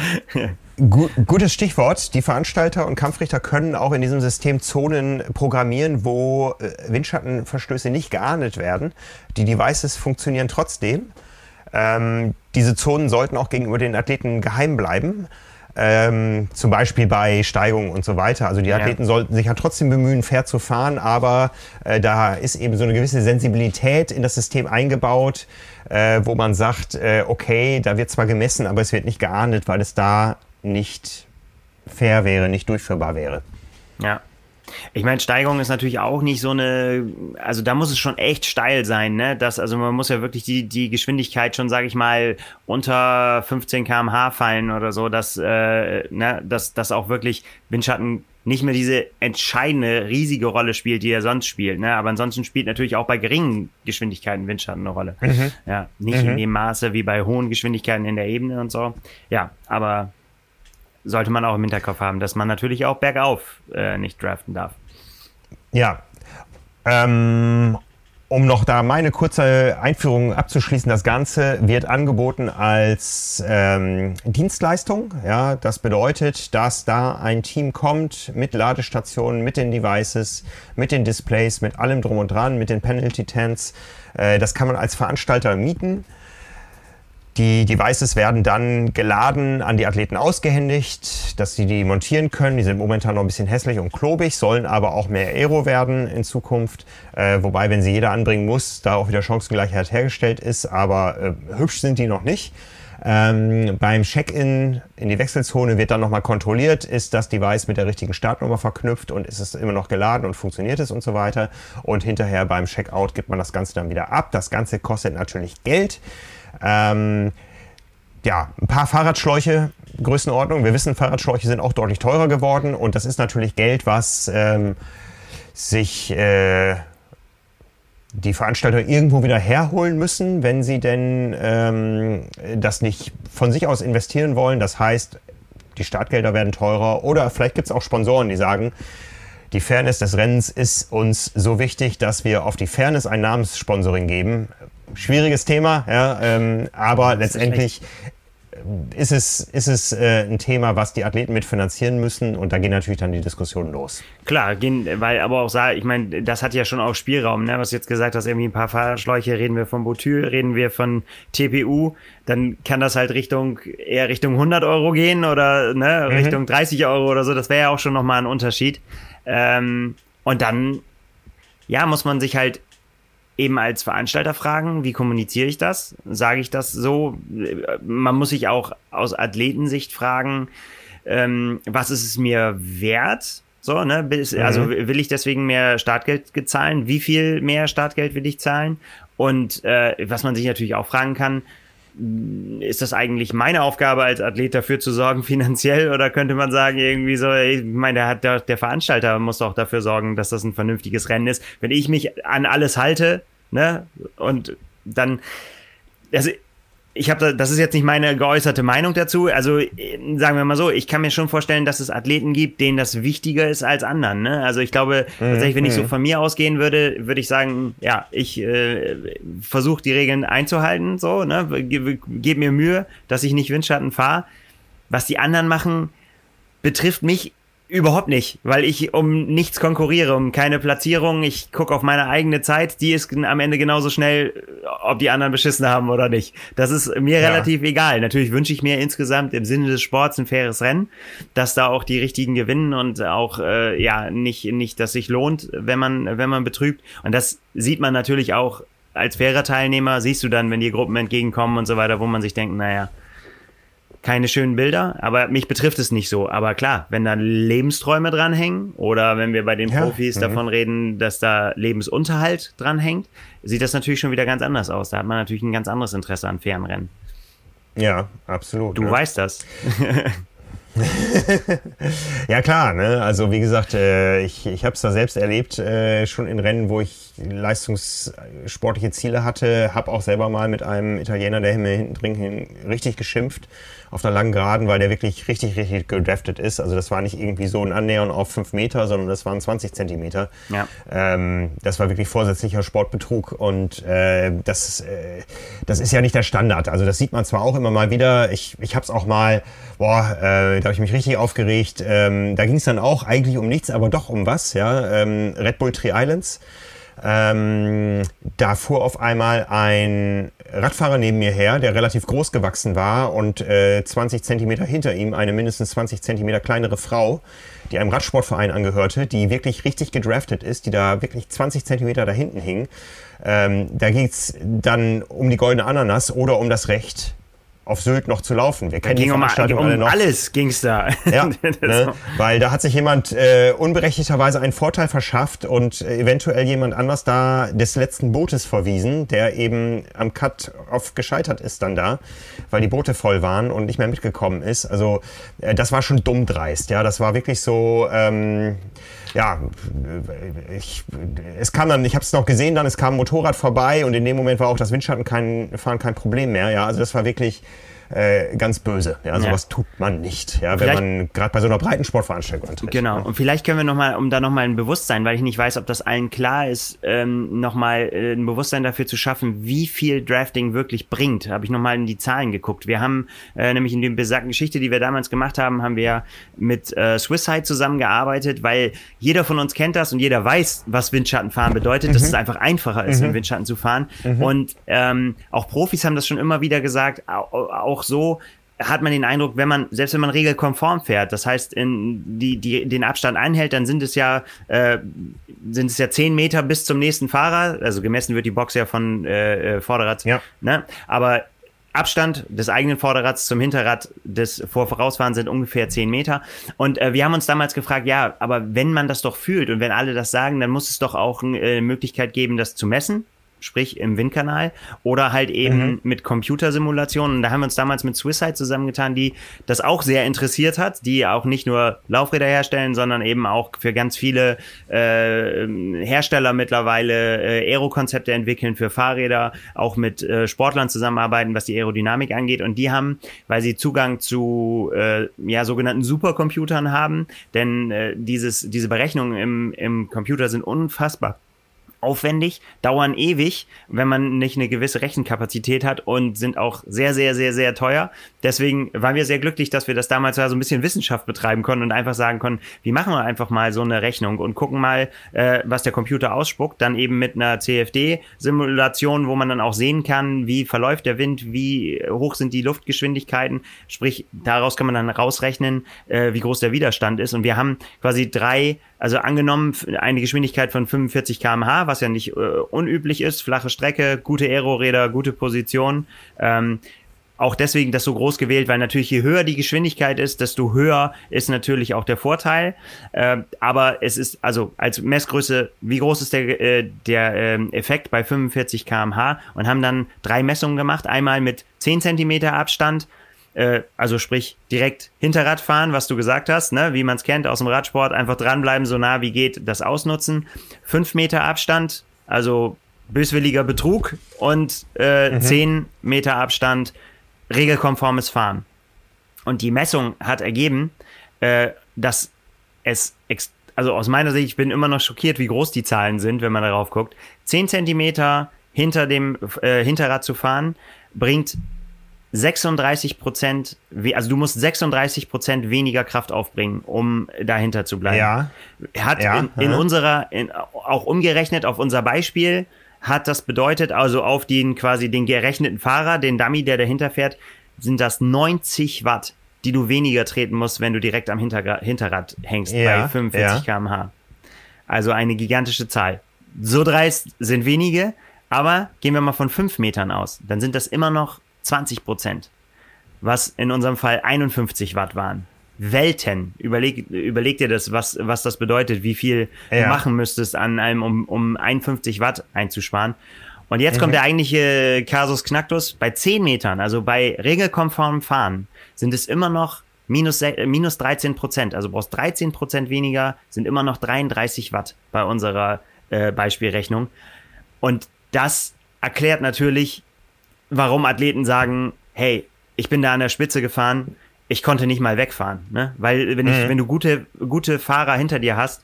Gutes Stichwort. Die Veranstalter und Kampfrichter können auch in diesem System Zonen programmieren, wo äh, Windschattenverstöße nicht geahndet werden. Die Devices funktionieren trotzdem. Ähm, diese Zonen sollten auch gegenüber den Athleten geheim bleiben. Ähm, zum Beispiel bei Steigungen und so weiter. Also die Athleten ja. sollten sich ja trotzdem bemühen, fair zu fahren, aber äh, da ist eben so eine gewisse Sensibilität in das System eingebaut, äh, wo man sagt, äh, okay, da wird zwar gemessen, aber es wird nicht geahndet, weil es da nicht fair wäre, nicht durchführbar wäre. Ja. Ich meine, Steigerung ist natürlich auch nicht so eine, also da muss es schon echt steil sein, ne? Das, also man muss ja wirklich die, die Geschwindigkeit schon, sage ich mal, unter 15 km/h fallen oder so, dass, äh, ne, dass, dass auch wirklich Windschatten nicht mehr diese entscheidende, riesige Rolle spielt, die er sonst spielt. Ne? Aber ansonsten spielt natürlich auch bei geringen Geschwindigkeiten Windschatten eine Rolle. Mhm. Ja, nicht mhm. in dem Maße wie bei hohen Geschwindigkeiten in der Ebene und so. Ja, aber sollte man auch im Hinterkopf haben, dass man natürlich auch bergauf äh, nicht draften darf. Ja. Ähm, um noch da meine kurze Einführung abzuschließen, das Ganze wird angeboten als ähm, Dienstleistung. Ja, das bedeutet, dass da ein Team kommt mit Ladestationen, mit den Devices, mit den Displays, mit allem drum und dran, mit den Penalty Tents. Äh, das kann man als Veranstalter mieten. Die Devices werden dann geladen, an die Athleten ausgehändigt, dass sie die montieren können. Die sind momentan noch ein bisschen hässlich und klobig, sollen aber auch mehr Aero werden in Zukunft. Äh, wobei, wenn sie jeder anbringen muss, da auch wieder Chancengleichheit hergestellt ist. Aber äh, hübsch sind die noch nicht. Ähm, beim Check-in in die Wechselzone wird dann nochmal kontrolliert, ist das Device mit der richtigen Startnummer verknüpft und ist es immer noch geladen und funktioniert es und so weiter. Und hinterher beim Checkout gibt man das Ganze dann wieder ab. Das Ganze kostet natürlich Geld. Ähm, ja, ein paar Fahrradschläuche, Größenordnung. Wir wissen, Fahrradschläuche sind auch deutlich teurer geworden und das ist natürlich Geld, was ähm, sich äh, die Veranstalter irgendwo wieder herholen müssen, wenn sie denn ähm, das nicht von sich aus investieren wollen. Das heißt, die Startgelder werden teurer oder vielleicht gibt es auch Sponsoren, die sagen, die Fairness des Rennens ist uns so wichtig, dass wir auf die Fairness ein Namenssponsoring geben schwieriges Thema, ja, ähm, aber letztendlich ist es, ist es äh, ein Thema, was die Athleten mitfinanzieren müssen und da gehen natürlich dann die Diskussionen los. Klar, gehen, weil aber auch, ich meine, das hat ja schon auch Spielraum, ne? was du jetzt gesagt hast, irgendwie ein paar Fahrschläuche, reden wir von Botyl, reden wir von TPU, dann kann das halt Richtung, eher Richtung 100 Euro gehen oder ne, mhm. Richtung 30 Euro oder so, das wäre ja auch schon nochmal ein Unterschied. Ähm, und dann, ja, muss man sich halt eben als Veranstalter fragen, wie kommuniziere ich das? Sage ich das so? Man muss sich auch aus Athletensicht fragen, ähm, was ist es mir wert? So, ne? Also mhm. will ich deswegen mehr Startgeld zahlen? Wie viel mehr Startgeld will ich zahlen? Und äh, was man sich natürlich auch fragen kann, ist das eigentlich meine Aufgabe als Athlet dafür zu sorgen finanziell oder könnte man sagen irgendwie so, ich meine, der, hat, der, der Veranstalter muss doch dafür sorgen, dass das ein vernünftiges Rennen ist. Wenn ich mich an alles halte, ne? Und dann, also ich habe da, das ist jetzt nicht meine geäußerte Meinung dazu. Also sagen wir mal so, ich kann mir schon vorstellen, dass es Athleten gibt, denen das wichtiger ist als anderen. Ne? Also ich glaube mhm. tatsächlich, wenn ich so mhm. von mir ausgehen würde, würde ich sagen, ja, ich äh, versuche die Regeln einzuhalten, so, ne, gebe geb mir Mühe, dass ich nicht Windschatten fahre. Was die anderen machen, betrifft mich Überhaupt nicht, weil ich um nichts konkurriere, um keine Platzierung. Ich gucke auf meine eigene Zeit, die ist am Ende genauso schnell, ob die anderen beschissen haben oder nicht. Das ist mir ja. relativ egal. Natürlich wünsche ich mir insgesamt im Sinne des Sports ein faires Rennen, dass da auch die richtigen gewinnen und auch äh, ja nicht nicht, dass sich lohnt, wenn man wenn man betrügt. Und das sieht man natürlich auch als fairer Teilnehmer. Siehst du dann, wenn die Gruppen entgegenkommen und so weiter, wo man sich denkt, naja keine schönen Bilder, aber mich betrifft es nicht so. Aber klar, wenn da Lebensträume dranhängen oder wenn wir bei den ja, Profis mhm. davon reden, dass da Lebensunterhalt dranhängt, sieht das natürlich schon wieder ganz anders aus. Da hat man natürlich ein ganz anderes Interesse an fairen Rennen. Ja, absolut. Du ja. weißt das. ja klar, ne? also wie gesagt, äh, ich, ich habe es da selbst erlebt, äh, schon in Rennen, wo ich leistungssportliche Ziele hatte, habe auch selber mal mit einem Italiener, der mir hinten drin richtig geschimpft auf einer langen Geraden, weil der wirklich richtig, richtig gedraftet ist. Also das war nicht irgendwie so ein Annähern auf fünf Meter, sondern das waren 20 Zentimeter. Ja. Ähm, das war wirklich vorsätzlicher Sportbetrug und äh, das, äh, das ist ja nicht der Standard. Also das sieht man zwar auch immer mal wieder. Ich, ich habe es auch mal, boah, äh, da habe ich mich richtig aufgeregt. Ähm, da ging es dann auch eigentlich um nichts, aber doch um was. Ja, ähm, Red Bull Tree Islands. Ähm, da fuhr auf einmal ein Radfahrer neben mir her, der relativ groß gewachsen war und äh, 20 Zentimeter hinter ihm eine mindestens 20 Zentimeter kleinere Frau, die einem Radsportverein angehörte, die wirklich richtig gedraftet ist, die da wirklich 20 Zentimeter da hinten hing. Ähm, da geht's dann um die goldene Ananas oder um das Recht, auf Sylt noch zu laufen. Wir kennen ging die Veranstaltung um, um alle noch. alles ging's da. Ja, ne? weil da hat sich jemand äh, unberechtigterweise einen Vorteil verschafft und äh, eventuell jemand anders da des letzten Bootes verwiesen, der eben am Cut-Off gescheitert ist dann da, weil die Boote voll waren und nicht mehr mitgekommen ist. Also äh, das war schon dumm dreist. Ja, das war wirklich so. Ähm, ja, ich, es kam dann, ich habe es noch gesehen, dann es kam ein Motorrad vorbei und in dem Moment war auch das Windschattenfahren kein, kein Problem mehr. Ja, also das war wirklich äh, ganz böse. Ja, sowas ja. tut man nicht, ja, wenn man gerade bei so einer breiten Sportveranstaltung antritt. Genau. Ja. Und vielleicht können wir nochmal, um da nochmal ein Bewusstsein, weil ich nicht weiß, ob das allen klar ist, ähm, nochmal äh, ein Bewusstsein dafür zu schaffen, wie viel Drafting wirklich bringt. Habe ich nochmal in die Zahlen geguckt. Wir haben äh, nämlich in der besagten Geschichte, die wir damals gemacht haben, haben wir mit äh, Swisside zusammengearbeitet, weil jeder von uns kennt das und jeder weiß, was Windschattenfahren bedeutet, mhm. dass es einfach einfacher ist, mhm. im Windschatten zu fahren. Mhm. Und ähm, auch Profis haben das schon immer wieder gesagt, auch auch so hat man den Eindruck, wenn man, selbst wenn man regelkonform fährt, das heißt, in die, die, den Abstand einhält, dann sind es ja, äh, sind es ja zehn Meter bis zum nächsten Fahrer. Also gemessen wird die Box ja von äh, äh Vorderrad. Ja. Ne? Aber Abstand des eigenen Vorderrads zum Hinterrad des Vorausfahrens sind ungefähr zehn Meter. Und äh, wir haben uns damals gefragt, ja, aber wenn man das doch fühlt und wenn alle das sagen, dann muss es doch auch eine äh, Möglichkeit geben, das zu messen sprich im Windkanal, oder halt eben mhm. mit Computersimulationen. Und da haben wir uns damals mit Swisside zusammengetan, die das auch sehr interessiert hat, die auch nicht nur Laufräder herstellen, sondern eben auch für ganz viele äh, Hersteller mittlerweile äh, Aero-Konzepte entwickeln für Fahrräder, auch mit äh, Sportlern zusammenarbeiten, was die Aerodynamik angeht. Und die haben, weil sie Zugang zu äh, ja sogenannten Supercomputern haben, denn äh, dieses, diese Berechnungen im, im Computer sind unfassbar aufwendig, dauern ewig, wenn man nicht eine gewisse Rechenkapazität hat und sind auch sehr, sehr, sehr, sehr teuer. Deswegen waren wir sehr glücklich, dass wir das damals so ein bisschen Wissenschaft betreiben konnten und einfach sagen konnten, wie machen wir einfach mal so eine Rechnung und gucken mal, äh, was der Computer ausspuckt, dann eben mit einer CFD-Simulation, wo man dann auch sehen kann, wie verläuft der Wind, wie hoch sind die Luftgeschwindigkeiten, sprich, daraus kann man dann rausrechnen, äh, wie groß der Widerstand ist. Und wir haben quasi drei also angenommen eine Geschwindigkeit von 45 km/h, was ja nicht äh, unüblich ist, flache Strecke, gute Aeroräder, gute Position. Ähm, auch deswegen das so groß gewählt, weil natürlich je höher die Geschwindigkeit ist, desto höher ist natürlich auch der Vorteil. Äh, aber es ist also als Messgröße, wie groß ist der, äh, der äh, Effekt bei 45 km/h und haben dann drei Messungen gemacht. Einmal mit 10 Zentimeter Abstand, äh, also sprich direkt Hinterrad fahren, was du gesagt hast, ne, wie man es kennt aus dem Radsport, einfach dranbleiben, so nah wie geht, das ausnutzen. Fünf Meter Abstand, also böswilliger Betrug und äh, mhm. zehn Meter Abstand, regelkonformes Fahren. Und die Messung hat ergeben, äh, dass es, also aus meiner Sicht, ich bin immer noch schockiert, wie groß die Zahlen sind, wenn man darauf guckt. Zehn Zentimeter hinter dem äh, Hinterrad zu fahren, bringt 36 Prozent, also du musst 36 Prozent weniger Kraft aufbringen, um dahinter zu bleiben. Ja. Hat ja, in, in ja. unserer, in, auch umgerechnet auf unser Beispiel, hat das bedeutet, also auf den quasi den gerechneten Fahrer, den Dummy, der dahinter fährt, sind das 90 Watt, die du weniger treten musst, wenn du direkt am Hintergra Hinterrad hängst ja, bei 45 ja. km/h. Also eine gigantische Zahl. So dreist sind wenige, aber gehen wir mal von 5 Metern aus, dann sind das immer noch 20 Prozent, was in unserem Fall 51 Watt waren. Welten. Überleg, überleg dir das, was, was das bedeutet, wie viel ja. du machen müsstest an einem, um, um 51 Watt einzusparen. Und jetzt mhm. kommt der eigentliche Casus Knacktus. Bei 10 Metern, also bei regelkonformem Fahren, sind es immer noch minus, minus 13 Prozent. Also brauchst 13 Prozent weniger, sind immer noch 33 Watt bei unserer äh, Beispielrechnung. Und das erklärt natürlich, warum Athleten sagen, hey, ich bin da an der Spitze gefahren, ich konnte nicht mal wegfahren, ne? Weil wenn ich, mhm. wenn du gute, gute Fahrer hinter dir hast,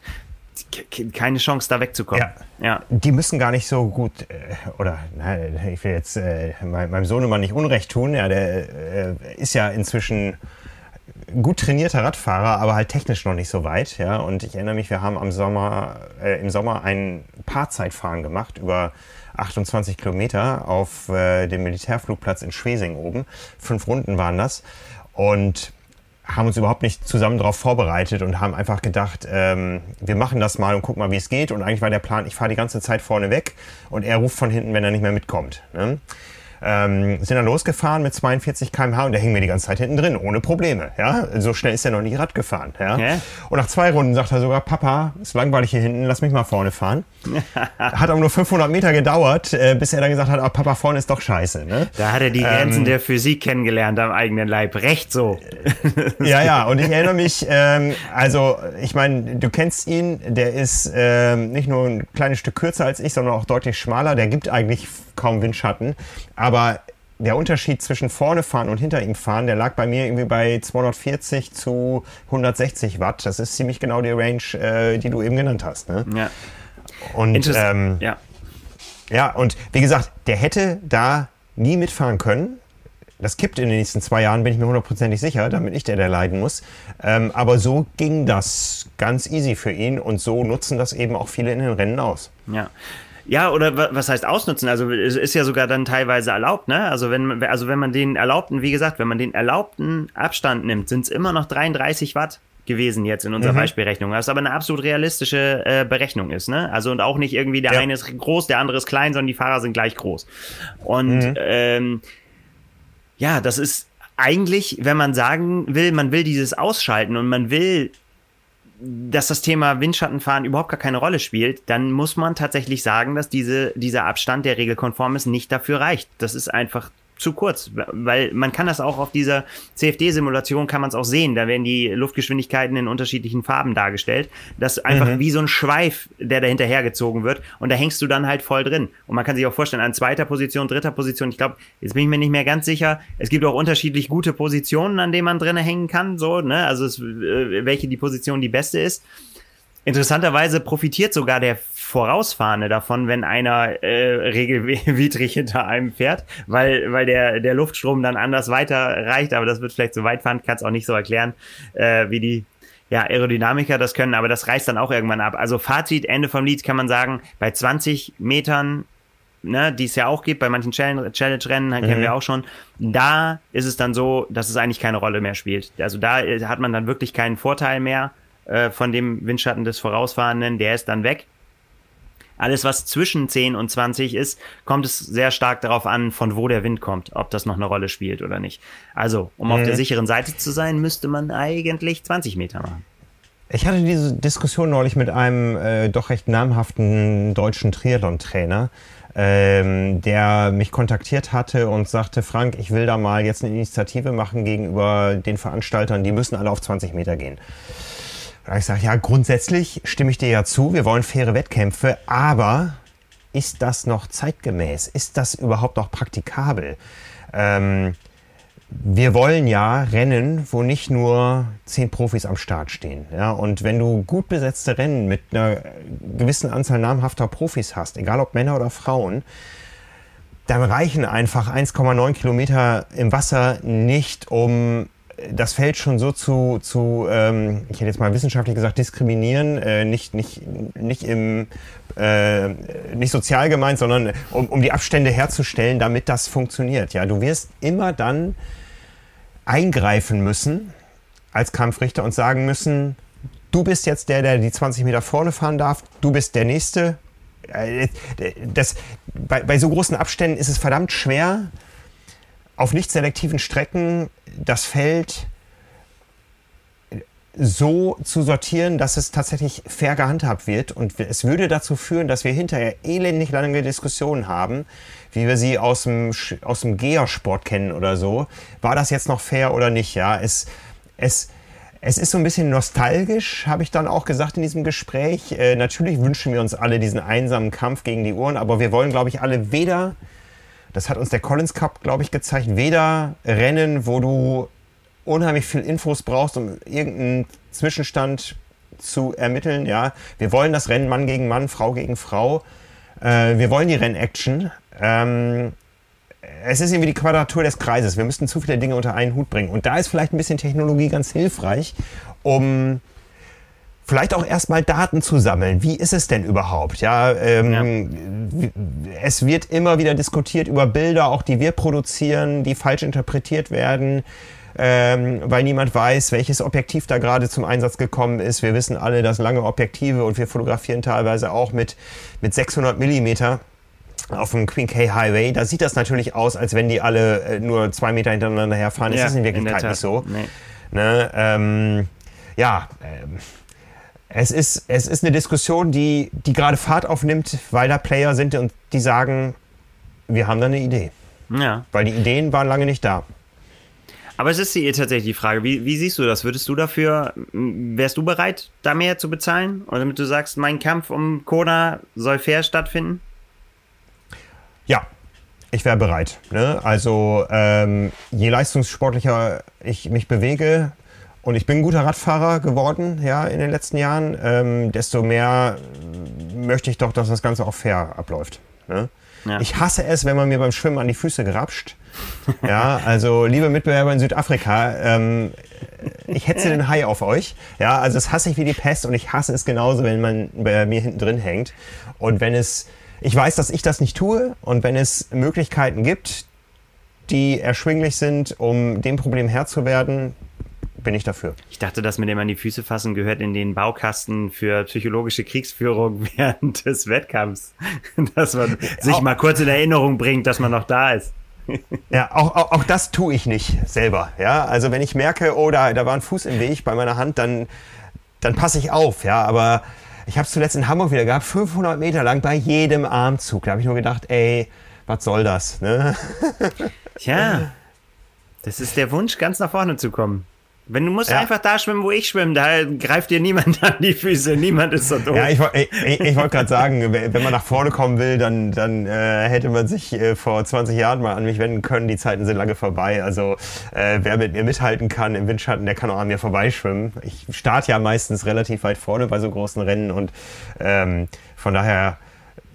keine Chance da wegzukommen. Ja. ja. Die müssen gar nicht so gut, äh, oder nein, ich will jetzt äh, meinem Sohn immer nicht Unrecht tun, ja, der äh, ist ja inzwischen gut trainierter Radfahrer, aber halt technisch noch nicht so weit, ja. Und ich erinnere mich, wir haben am Sommer, äh, im Sommer ein Paarzeitfahren gemacht über 28 Kilometer auf äh, dem Militärflugplatz in Schwesing oben. Fünf Runden waren das. Und haben uns überhaupt nicht zusammen darauf vorbereitet und haben einfach gedacht, ähm, wir machen das mal und gucken mal, wie es geht. Und eigentlich war der Plan, ich fahre die ganze Zeit vorne weg und er ruft von hinten, wenn er nicht mehr mitkommt. Ne? Ähm, sind dann losgefahren mit 42 km/h und der hing mir die ganze Zeit hinten drin, ohne Probleme. Ja? So schnell ist er noch nie Rad gefahren. Ja? ja? Und nach zwei Runden sagt er sogar, Papa, ist langweilig hier hinten, lass mich mal vorne fahren. hat aber nur 500 Meter gedauert, äh, bis er dann gesagt hat, oh, Papa, vorne ist doch scheiße. Ne? Da hat er die Grenzen ähm, der Physik kennengelernt am eigenen Leib. Recht so. ja, ja, und ich erinnere mich, ähm, also ich meine, du kennst ihn, der ist ähm, nicht nur ein kleines Stück kürzer als ich, sondern auch deutlich schmaler. Der gibt eigentlich kaum Windschatten. Aber der Unterschied zwischen vorne fahren und hinter ihm fahren, der lag bei mir irgendwie bei 240 zu 160 Watt. Das ist ziemlich genau die Range, äh, die du eben genannt hast. Ne? Ja. Und ähm, ja. ja, und wie gesagt, der hätte da nie mitfahren können. Das kippt in den nächsten zwei Jahren, bin ich mir hundertprozentig sicher, damit ich der, der leiden muss. Ähm, aber so ging das ganz easy für ihn und so nutzen das eben auch viele in den Rennen aus. Ja. Ja, oder was heißt ausnutzen? Also es ist ja sogar dann teilweise erlaubt, ne? Also wenn, also wenn man den erlaubten, wie gesagt, wenn man den erlaubten Abstand nimmt, sind es immer noch 33 Watt gewesen jetzt in unserer mhm. Beispielrechnung, was aber eine absolut realistische äh, Berechnung ist, ne? Also und auch nicht irgendwie der ja. eine ist groß, der andere ist klein, sondern die Fahrer sind gleich groß. Und mhm. ähm, ja, das ist eigentlich, wenn man sagen will, man will dieses ausschalten und man will dass das Thema Windschattenfahren überhaupt gar keine Rolle spielt, dann muss man tatsächlich sagen, dass diese, dieser Abstand, der regelkonform ist, nicht dafür reicht. Das ist einfach zu kurz, weil man kann das auch auf dieser CFD-Simulation kann man es auch sehen. Da werden die Luftgeschwindigkeiten in unterschiedlichen Farben dargestellt. Das ist einfach mhm. wie so ein Schweif, der da hinterhergezogen wird und da hängst du dann halt voll drin. Und man kann sich auch vorstellen, an zweiter Position, dritter Position, ich glaube, jetzt bin ich mir nicht mehr ganz sicher. Es gibt auch unterschiedlich gute Positionen, an denen man drinnen hängen kann, so, ne? Also es, äh, welche die Position die beste ist. Interessanterweise profitiert sogar der Vorausfahrende davon, wenn einer äh, regelwidrig hinter einem fährt, weil, weil der, der Luftstrom dann anders weiter reicht, aber das wird vielleicht zu weit fahren, kann es auch nicht so erklären, äh, wie die ja, Aerodynamiker das können, aber das reißt dann auch irgendwann ab. Also Fazit, Ende vom Lied kann man sagen, bei 20 Metern ne, die es ja auch gibt, bei manchen Challenge-Rennen, mhm. kennen wir auch schon, da ist es dann so, dass es eigentlich keine Rolle mehr spielt. Also da äh, hat man dann wirklich keinen Vorteil mehr äh, von dem Windschatten des Vorausfahrenden, der ist dann weg. Alles, was zwischen 10 und 20 ist, kommt es sehr stark darauf an, von wo der Wind kommt, ob das noch eine Rolle spielt oder nicht. Also, um auf der mhm. sicheren Seite zu sein, müsste man eigentlich 20 Meter machen. Ich hatte diese Diskussion neulich mit einem äh, doch recht namhaften deutschen Triathlon-Trainer, ähm, der mich kontaktiert hatte und sagte, Frank, ich will da mal jetzt eine Initiative machen gegenüber den Veranstaltern, die müssen alle auf 20 Meter gehen. Ich sage, ja, grundsätzlich stimme ich dir ja zu, wir wollen faire Wettkämpfe, aber ist das noch zeitgemäß? Ist das überhaupt noch praktikabel? Ähm, wir wollen ja Rennen, wo nicht nur zehn Profis am Start stehen. Ja? Und wenn du gut besetzte Rennen mit einer gewissen Anzahl namhafter Profis hast, egal ob Männer oder Frauen, dann reichen einfach 1,9 Kilometer im Wasser nicht, um das Feld schon so zu, zu ähm, ich hätte jetzt mal wissenschaftlich gesagt, diskriminieren, äh, nicht, nicht, nicht, im, äh, nicht sozial gemeint, sondern um, um die Abstände herzustellen, damit das funktioniert. Ja, du wirst immer dann eingreifen müssen als Kampfrichter und sagen müssen, du bist jetzt der, der die 20 Meter vorne fahren darf, du bist der Nächste. Äh, das, bei, bei so großen Abständen ist es verdammt schwer, auf nicht selektiven Strecken das Feld so zu sortieren, dass es tatsächlich fair gehandhabt wird. Und es würde dazu führen, dass wir hinterher elendig lange Diskussionen haben, wie wir sie aus dem, aus dem Gehersport kennen oder so. War das jetzt noch fair oder nicht? Ja, es, es, es ist so ein bisschen nostalgisch, habe ich dann auch gesagt in diesem Gespräch. Äh, natürlich wünschen wir uns alle diesen einsamen Kampf gegen die Uhren, aber wir wollen, glaube ich, alle weder das hat uns der Collins Cup, glaube ich, gezeigt. Weder Rennen, wo du unheimlich viel Infos brauchst, um irgendeinen Zwischenstand zu ermitteln. Ja, wir wollen das Rennen Mann gegen Mann, Frau gegen Frau. Äh, wir wollen die Rennaction. Ähm, es ist irgendwie die Quadratur des Kreises. Wir müssten zu viele Dinge unter einen Hut bringen. Und da ist vielleicht ein bisschen Technologie ganz hilfreich, um vielleicht auch erstmal Daten zu sammeln. Wie ist es denn überhaupt? Ja, ähm, ja, es wird immer wieder diskutiert über Bilder, auch die wir produzieren, die falsch interpretiert werden. Ähm, weil niemand weiß, welches Objektiv da gerade zum Einsatz gekommen ist. Wir wissen alle, dass lange Objektive und wir fotografieren teilweise auch mit, mit 600 Millimeter auf dem Queen K Highway, da sieht das natürlich aus, als wenn die alle äh, nur zwei Meter hintereinander herfahren. Ja, das ist in Wirklichkeit in nicht so. Nee. Ne, ähm, ja, ähm, es ist, es ist eine Diskussion, die, die gerade Fahrt aufnimmt, weil da Player sind und die sagen, wir haben da eine Idee. Ja. Weil die Ideen waren lange nicht da. Aber es ist die, tatsächlich die Frage, wie, wie siehst du das? Würdest du dafür, wärst du bereit, da mehr zu bezahlen? Oder damit du sagst, mein Kampf um Kona soll fair stattfinden? Ja, ich wäre bereit. Ne? Also ähm, je leistungssportlicher ich mich bewege, und ich bin ein guter Radfahrer geworden, ja, in den letzten Jahren, ähm, desto mehr möchte ich doch, dass das Ganze auch fair abläuft. Ne? Ja. Ich hasse es, wenn man mir beim Schwimmen an die Füße grapscht. ja, also liebe Mitbewerber in Südafrika, ähm, ich hetze den Hai auf euch. Ja, also das hasse ich wie die Pest und ich hasse es genauso, wenn man bei mir hinten drin hängt. Und wenn es, ich weiß, dass ich das nicht tue und wenn es Möglichkeiten gibt, die erschwinglich sind, um dem Problem Herr zu werden, bin ich dafür. Ich dachte, das mit dem an die Füße fassen gehört in den Baukasten für psychologische Kriegsführung während des Wettkampfs. Dass man sich auch, mal kurz in Erinnerung bringt, dass man noch da ist. Ja, auch, auch, auch das tue ich nicht selber. Ja, also wenn ich merke, oh, da, da war ein Fuß im Weg bei meiner Hand, dann, dann passe ich auf. Ja, aber ich habe es zuletzt in Hamburg wieder gehabt, 500 Meter lang bei jedem Armzug. Da habe ich nur gedacht, ey, was soll das? Ne? Tja, das ist der Wunsch, ganz nach vorne zu kommen. Wenn du musst ja. einfach da schwimmen, wo ich schwimme, da greift dir niemand an die Füße, niemand ist so doof. Ja, ich, ich, ich wollte gerade sagen, wenn man nach vorne kommen will, dann, dann äh, hätte man sich äh, vor 20 Jahren mal an mich wenden können. Die Zeiten sind lange vorbei. Also äh, wer mit mir mithalten kann im Windschatten, der kann auch an mir vorbeischwimmen. Ich starte ja meistens relativ weit vorne bei so großen Rennen und ähm, von daher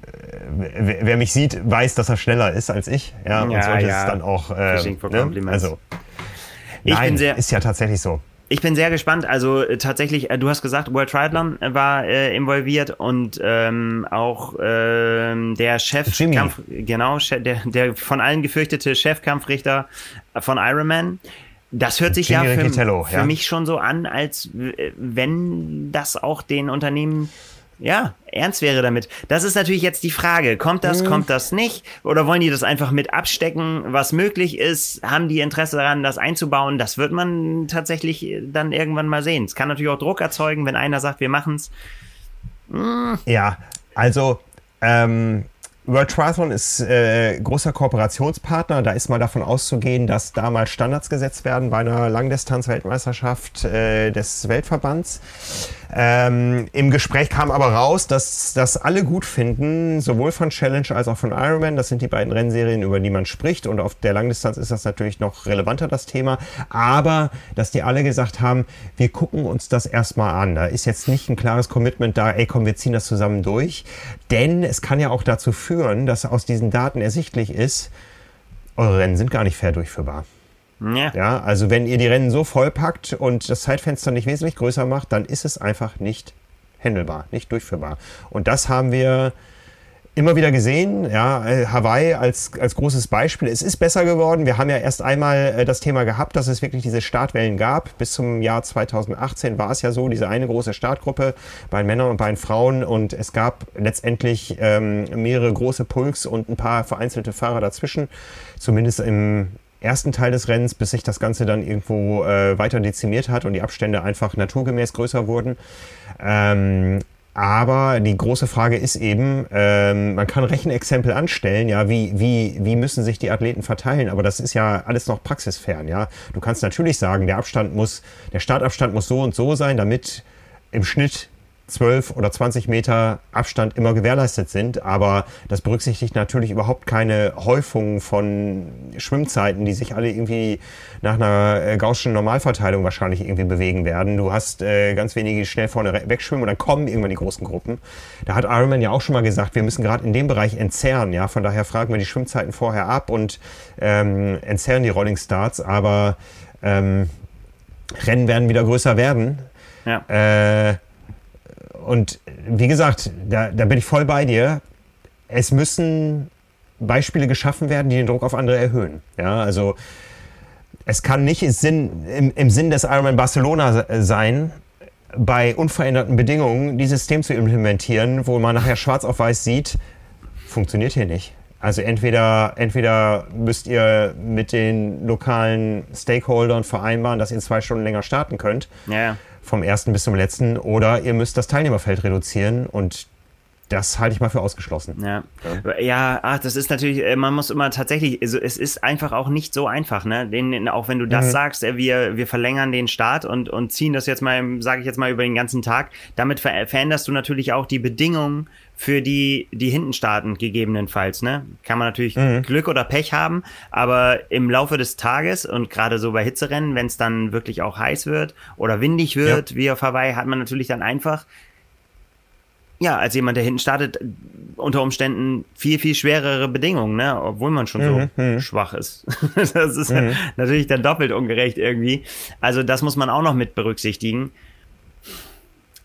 äh, wer mich sieht, weiß, dass er schneller ist als ich. Ja, und sollte ja. es dann auch. Äh, ne? Also ich Nein, bin sehr, ist ja tatsächlich so. Ich bin sehr gespannt. Also äh, tatsächlich, äh, du hast gesagt, World Triathlon war äh, involviert und ähm, auch ähm, der Chefkampf, genau, der, der von allen gefürchtete Chefkampfrichter von Ironman. Das hört sich Jimmy ja für, für ja. mich schon so an, als wenn das auch den Unternehmen ja, ernst wäre damit. Das ist natürlich jetzt die Frage. Kommt das, mhm. kommt das nicht? Oder wollen die das einfach mit abstecken, was möglich ist? Haben die Interesse daran, das einzubauen? Das wird man tatsächlich dann irgendwann mal sehen. Es kann natürlich auch Druck erzeugen, wenn einer sagt, wir machen's. Mhm. Ja, also ähm, World Triathlon ist äh, großer Kooperationspartner. Da ist mal davon auszugehen, dass damals Standards gesetzt werden bei einer Langdistanz-Weltmeisterschaft äh, des Weltverbands. Ähm, Im Gespräch kam aber raus, dass das alle gut finden, sowohl von Challenge als auch von Ironman. Das sind die beiden Rennserien, über die man spricht. Und auf der Langdistanz ist das natürlich noch relevanter, das Thema. Aber, dass die alle gesagt haben, wir gucken uns das erstmal an. Da ist jetzt nicht ein klares Commitment da, ey komm, wir ziehen das zusammen durch. Denn es kann ja auch dazu führen, dass aus diesen Daten ersichtlich ist, eure Rennen sind gar nicht fair durchführbar. Ja. ja. Also wenn ihr die Rennen so vollpackt und das Zeitfenster nicht wesentlich größer macht, dann ist es einfach nicht handelbar, nicht durchführbar. Und das haben wir immer wieder gesehen, ja, äh, Hawaii als, als großes Beispiel. Es ist besser geworden. Wir haben ja erst einmal äh, das Thema gehabt, dass es wirklich diese Startwellen gab. Bis zum Jahr 2018 war es ja so, diese eine große Startgruppe bei den Männern und bei den Frauen. Und es gab letztendlich ähm, mehrere große Pulks und ein paar vereinzelte Fahrer dazwischen. Zumindest im, ersten Teil des Rennens, bis sich das Ganze dann irgendwo äh, weiter dezimiert hat und die Abstände einfach naturgemäß größer wurden. Ähm, aber die große Frage ist eben, ähm, man kann Rechenexempel anstellen, ja, wie, wie, wie müssen sich die Athleten verteilen, aber das ist ja alles noch praxisfern, ja. Du kannst natürlich sagen, der Abstand muss, der Startabstand muss so und so sein, damit im Schnitt 12 oder 20 Meter Abstand immer gewährleistet sind. Aber das berücksichtigt natürlich überhaupt keine Häufung von Schwimmzeiten, die sich alle irgendwie nach einer äh, gaußschen Normalverteilung wahrscheinlich irgendwie bewegen werden. Du hast äh, ganz wenige, die schnell vorne wegschwimmen und dann kommen irgendwann die großen Gruppen. Da hat Ironman ja auch schon mal gesagt, wir müssen gerade in dem Bereich entzerren. Ja, von daher fragen wir die Schwimmzeiten vorher ab und ähm, entzerren die Rolling Starts. Aber ähm, Rennen werden wieder größer werden. Ja. Äh, und wie gesagt, da, da bin ich voll bei dir. Es müssen Beispiele geschaffen werden, die den Druck auf andere erhöhen. Ja, also es kann nicht Sinn, im, im Sinn des Ironman Barcelona sein, bei unveränderten Bedingungen dieses System zu implementieren, wo man nachher schwarz auf weiß sieht, funktioniert hier nicht. Also entweder, entweder müsst ihr mit den lokalen Stakeholdern vereinbaren, dass ihr zwei Stunden länger starten könnt. Ja. Vom ersten bis zum letzten. Oder ihr müsst das Teilnehmerfeld reduzieren und das halte ich mal für ausgeschlossen. Ja, ja, ach, das ist natürlich, äh, man muss immer tatsächlich, also es ist einfach auch nicht so einfach, ne? Den, auch wenn du das mhm. sagst, äh, wir, wir verlängern den Start und, und ziehen das jetzt mal, sage ich jetzt mal, über den ganzen Tag. Damit ver veränderst du natürlich auch die Bedingungen für die, die hinten starten, gegebenenfalls, ne? Kann man natürlich mhm. Glück oder Pech haben, aber im Laufe des Tages und gerade so bei Hitzerennen, wenn es dann wirklich auch heiß wird oder windig wird, ja. wie auf Hawaii, hat man natürlich dann einfach ja, als jemand, der hinten startet, unter Umständen viel, viel schwerere Bedingungen, ne? obwohl man schon so mhm. schwach ist. das ist mhm. natürlich dann doppelt ungerecht irgendwie. Also das muss man auch noch mit berücksichtigen.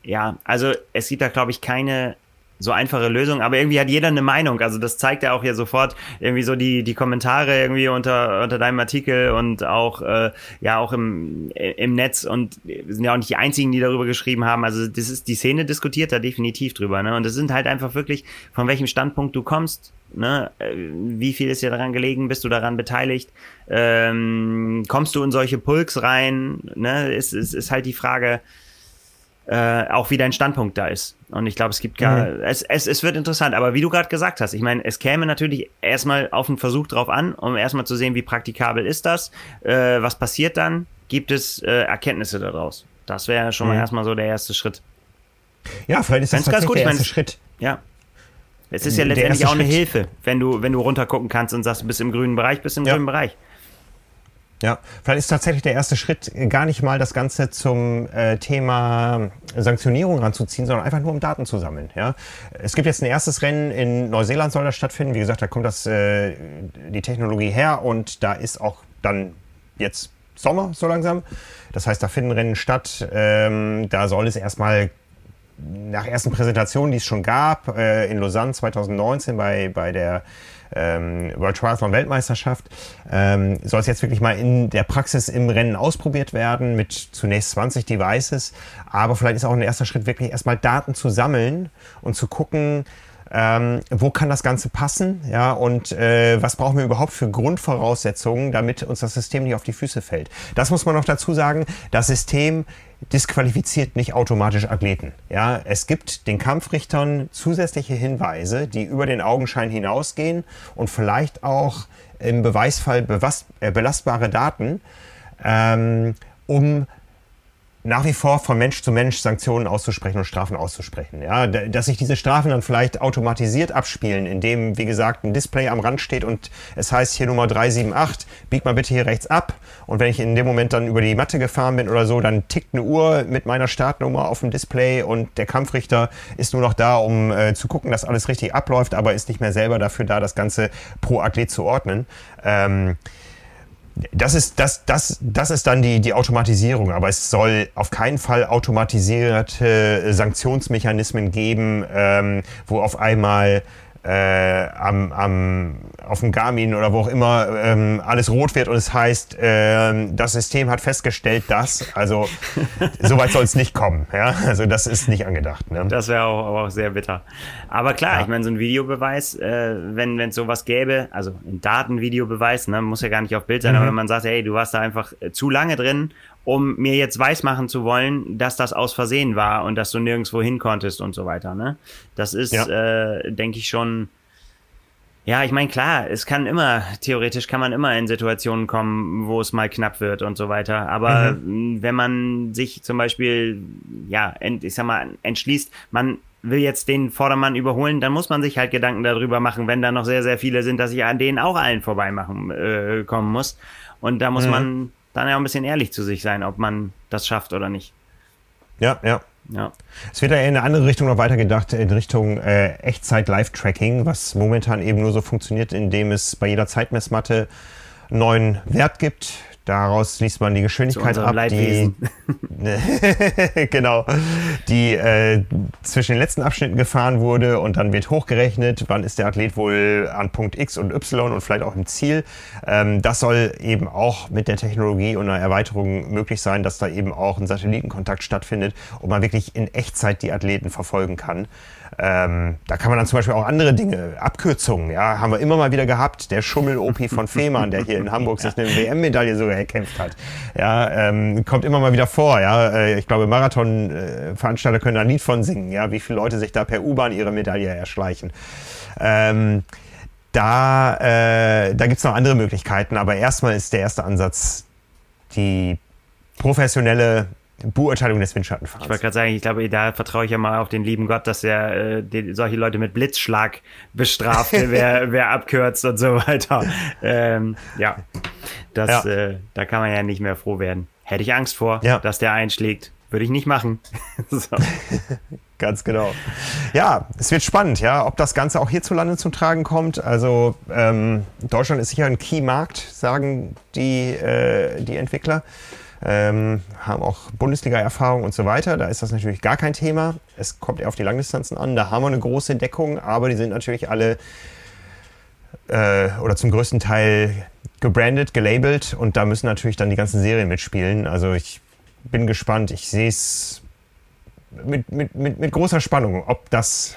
Ja, also es gibt da, glaube ich, keine so einfache Lösung, aber irgendwie hat jeder eine Meinung. Also das zeigt ja auch hier sofort irgendwie so die, die Kommentare irgendwie unter, unter deinem Artikel und auch, äh, ja, auch im, im Netz und sind ja auch nicht die einzigen, die darüber geschrieben haben. Also das ist, die Szene diskutiert da definitiv drüber, ne? Und es sind halt einfach wirklich, von welchem Standpunkt du kommst, ne? Äh, wie viel ist dir daran gelegen? Bist du daran beteiligt? Ähm, kommst du in solche Pulks rein? Ne? Ist, ist, ist halt die Frage, äh, auch wie dein Standpunkt da ist. Und ich glaube, es gibt gar, mhm. es, es, es wird interessant, aber wie du gerade gesagt hast, ich meine, es käme natürlich erstmal auf einen Versuch drauf an, um erstmal zu sehen, wie praktikabel ist das, äh, was passiert dann, gibt es äh, Erkenntnisse daraus. Das wäre schon mhm. mal erstmal so der erste Schritt. Ja, vielleicht ist das ganz gut. der erste ich mein, Schritt. Ja. Es ist ja letztendlich auch eine Schritt. Hilfe, wenn du, wenn du runtergucken kannst und sagst, du bist im grünen Bereich, bist im ja. grünen Bereich. Ja, vielleicht ist tatsächlich der erste Schritt gar nicht mal das Ganze zum äh, Thema Sanktionierung ranzuziehen, sondern einfach nur um Daten zu sammeln. Ja? Es gibt jetzt ein erstes Rennen in Neuseeland soll das stattfinden. Wie gesagt, da kommt das, äh, die Technologie her und da ist auch dann jetzt Sommer so langsam. Das heißt, da finden Rennen statt. Ähm, da soll es erstmal nach ersten Präsentationen, die es schon gab, äh, in Lausanne 2019 bei, bei der ähm, World Triathlon Weltmeisterschaft, ähm, soll es jetzt wirklich mal in der Praxis im Rennen ausprobiert werden mit zunächst 20 Devices. Aber vielleicht ist auch ein erster Schritt wirklich erstmal Daten zu sammeln und zu gucken, ähm, wo kann das Ganze passen? Ja, und äh, was brauchen wir überhaupt für Grundvoraussetzungen, damit uns das System nicht auf die Füße fällt? Das muss man noch dazu sagen. Das System disqualifiziert nicht automatisch Athleten. Ja, es gibt den Kampfrichtern zusätzliche Hinweise, die über den Augenschein hinausgehen und vielleicht auch im Beweisfall äh, belastbare Daten, ähm, um nach wie vor von Mensch zu Mensch Sanktionen auszusprechen und Strafen auszusprechen. Ja, dass sich diese Strafen dann vielleicht automatisiert abspielen, indem, wie gesagt, ein Display am Rand steht und es heißt hier Nummer 378, bieg mal bitte hier rechts ab. Und wenn ich in dem Moment dann über die Matte gefahren bin oder so, dann tickt eine Uhr mit meiner Startnummer auf dem Display und der Kampfrichter ist nur noch da, um äh, zu gucken, dass alles richtig abläuft, aber ist nicht mehr selber dafür da, das Ganze pro Athlet zu ordnen. Ähm, das ist, das, das, das ist dann die, die Automatisierung, aber es soll auf keinen Fall automatisierte Sanktionsmechanismen geben, ähm, wo auf einmal äh, am, am, auf dem Garmin oder wo auch immer ähm, alles rot wird und es heißt, äh, das System hat festgestellt, dass, also soweit soll es nicht kommen. Ja? Also das ist nicht angedacht. Ne? Das wäre auch, auch sehr bitter. Aber klar, ja. ich meine, so ein Videobeweis, äh, wenn es sowas gäbe, also ein Datenvideobeweis, ne, muss ja gar nicht auf Bild sein, mhm. aber wenn man sagt, hey, du warst da einfach zu lange drin um mir jetzt weismachen zu wollen, dass das aus Versehen war und dass du nirgendwo hin konntest und so weiter. Ne? Das ist, ja. äh, denke ich, schon. Ja, ich meine, klar, es kann immer, theoretisch kann man immer in Situationen kommen, wo es mal knapp wird und so weiter. Aber mhm. wenn man sich zum Beispiel, ja, ich sag mal, entschließt, man will jetzt den Vordermann überholen, dann muss man sich halt Gedanken darüber machen, wenn da noch sehr, sehr viele sind, dass ich an denen auch allen vorbeimachen äh, kommen muss. Und da muss mhm. man dann ja ein bisschen ehrlich zu sich sein, ob man das schafft oder nicht. Ja, ja. Ja. Es wird ja in eine andere Richtung noch weitergedacht, in Richtung äh, Echtzeit-Live-Tracking, was momentan eben nur so funktioniert, indem es bei jeder Zeitmessmatte einen neuen Wert gibt, Daraus liest man die Geschwindigkeit ab, die genau, die äh, zwischen den letzten Abschnitten gefahren wurde und dann wird hochgerechnet, wann ist der Athlet wohl an Punkt X und Y und vielleicht auch im Ziel. Ähm, das soll eben auch mit der Technologie und einer Erweiterung möglich sein, dass da eben auch ein Satellitenkontakt stattfindet und man wirklich in Echtzeit die Athleten verfolgen kann. Ähm, da kann man dann zum Beispiel auch andere Dinge, Abkürzungen, ja, haben wir immer mal wieder gehabt. Der Schummel-OP von Fehmarn, der hier in Hamburg sich eine WM-Medaille sogar erkämpft hat. Ja, ähm, kommt immer mal wieder vor, ja. Äh, ich glaube, Marathon-Veranstalter können da ein Lied von singen, ja, wie viele Leute sich da per U-Bahn ihre Medaille erschleichen. Ähm, da äh, da gibt es noch andere Möglichkeiten, aber erstmal ist der erste Ansatz die professionelle Beurteilung des Windschattenfahrens. Ich wollte gerade sagen, ich glaube, da vertraue ich ja mal auf den lieben Gott, dass er äh, die, solche Leute mit Blitzschlag bestraft, wer, wer abkürzt und so weiter. Ähm, ja, das, ja. Äh, da kann man ja nicht mehr froh werden. Hätte ich Angst vor, ja. dass der einschlägt. Würde ich nicht machen. so. Ganz genau. Ja, es wird spannend, ja, ob das Ganze auch hierzulande zum Tragen kommt. Also ähm, Deutschland ist sicher ein Key-Markt, sagen die, äh, die Entwickler ähm, haben auch Bundesliga-Erfahrung und so weiter. Da ist das natürlich gar kein Thema. Es kommt eher auf die Langdistanzen an. Da haben wir eine große Deckung, aber die sind natürlich alle äh, oder zum größten Teil gebrandet, gelabelt und da müssen natürlich dann die ganzen Serien mitspielen. Also ich bin gespannt. Ich sehe es mit, mit, mit, mit großer Spannung, ob das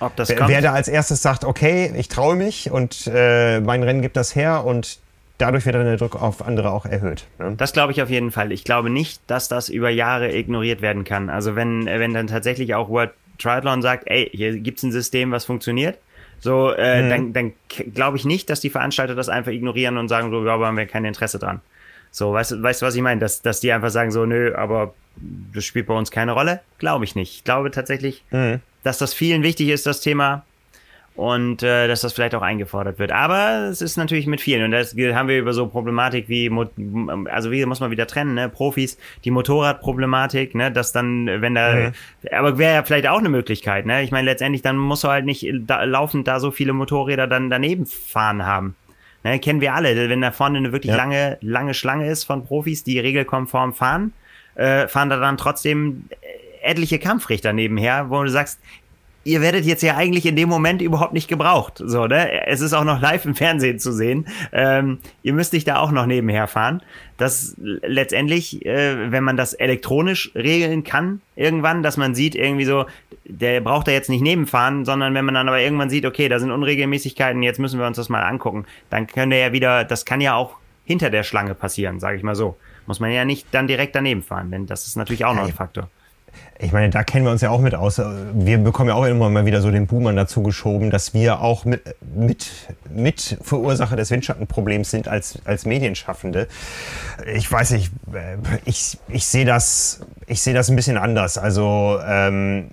ob wer, wer da als erstes sagt, okay, ich traue mich und äh, mein Rennen gibt das her und dadurch wird dann der Druck auf andere auch erhöht. Ne? Das glaube ich auf jeden Fall. Ich glaube nicht, dass das über Jahre ignoriert werden kann. Also wenn, wenn dann tatsächlich auch World Triathlon sagt, ey, hier gibt es ein System, was funktioniert, so, äh, mhm. dann, dann glaube ich nicht, dass die Veranstalter das einfach ignorieren und sagen, so, aber haben wir kein Interesse dran. So, weißt du, weißt, was ich meine? Dass, dass die einfach sagen, so, nö, aber das spielt bei uns keine Rolle? Glaube ich nicht. Ich glaube tatsächlich, mhm. dass das vielen wichtig ist, das Thema und äh, dass das vielleicht auch eingefordert wird. Aber es ist natürlich mit vielen und das haben wir über so Problematik wie, also wie muss man wieder trennen, ne? Profis, die Motorradproblematik, ne? dass dann, wenn da, mhm. aber wäre ja vielleicht auch eine Möglichkeit, ne? Ich meine, letztendlich dann musst du halt nicht da, laufend da so viele Motorräder dann daneben fahren haben. Ne? Kennen wir alle, wenn da vorne eine wirklich ja. lange, lange Schlange ist von Profis, die regelkonform fahren, äh, fahren da dann trotzdem etliche Kampfrichter nebenher, wo du sagst, ihr werdet jetzt ja eigentlich in dem Moment überhaupt nicht gebraucht. So, ne? Es ist auch noch live im Fernsehen zu sehen. Ähm, ihr müsst dich da auch noch nebenher fahren. Das letztendlich, äh, wenn man das elektronisch regeln kann, irgendwann, dass man sieht, irgendwie so, der braucht da jetzt nicht nebenfahren, sondern wenn man dann aber irgendwann sieht, okay, da sind Unregelmäßigkeiten, jetzt müssen wir uns das mal angucken, dann könnte ja wieder, das kann ja auch hinter der Schlange passieren, sage ich mal so. Muss man ja nicht dann direkt daneben fahren, denn das ist natürlich auch noch ein Faktor ich meine, da kennen wir uns ja auch mit aus. Wir bekommen ja auch immer mal wieder so den Boomer dazu geschoben, dass wir auch mit, mit, mit Verursacher des Windschattenproblems sind als, als Medienschaffende. Ich weiß nicht, ich, ich sehe das, ich sehe das ein bisschen anders. Also, ähm,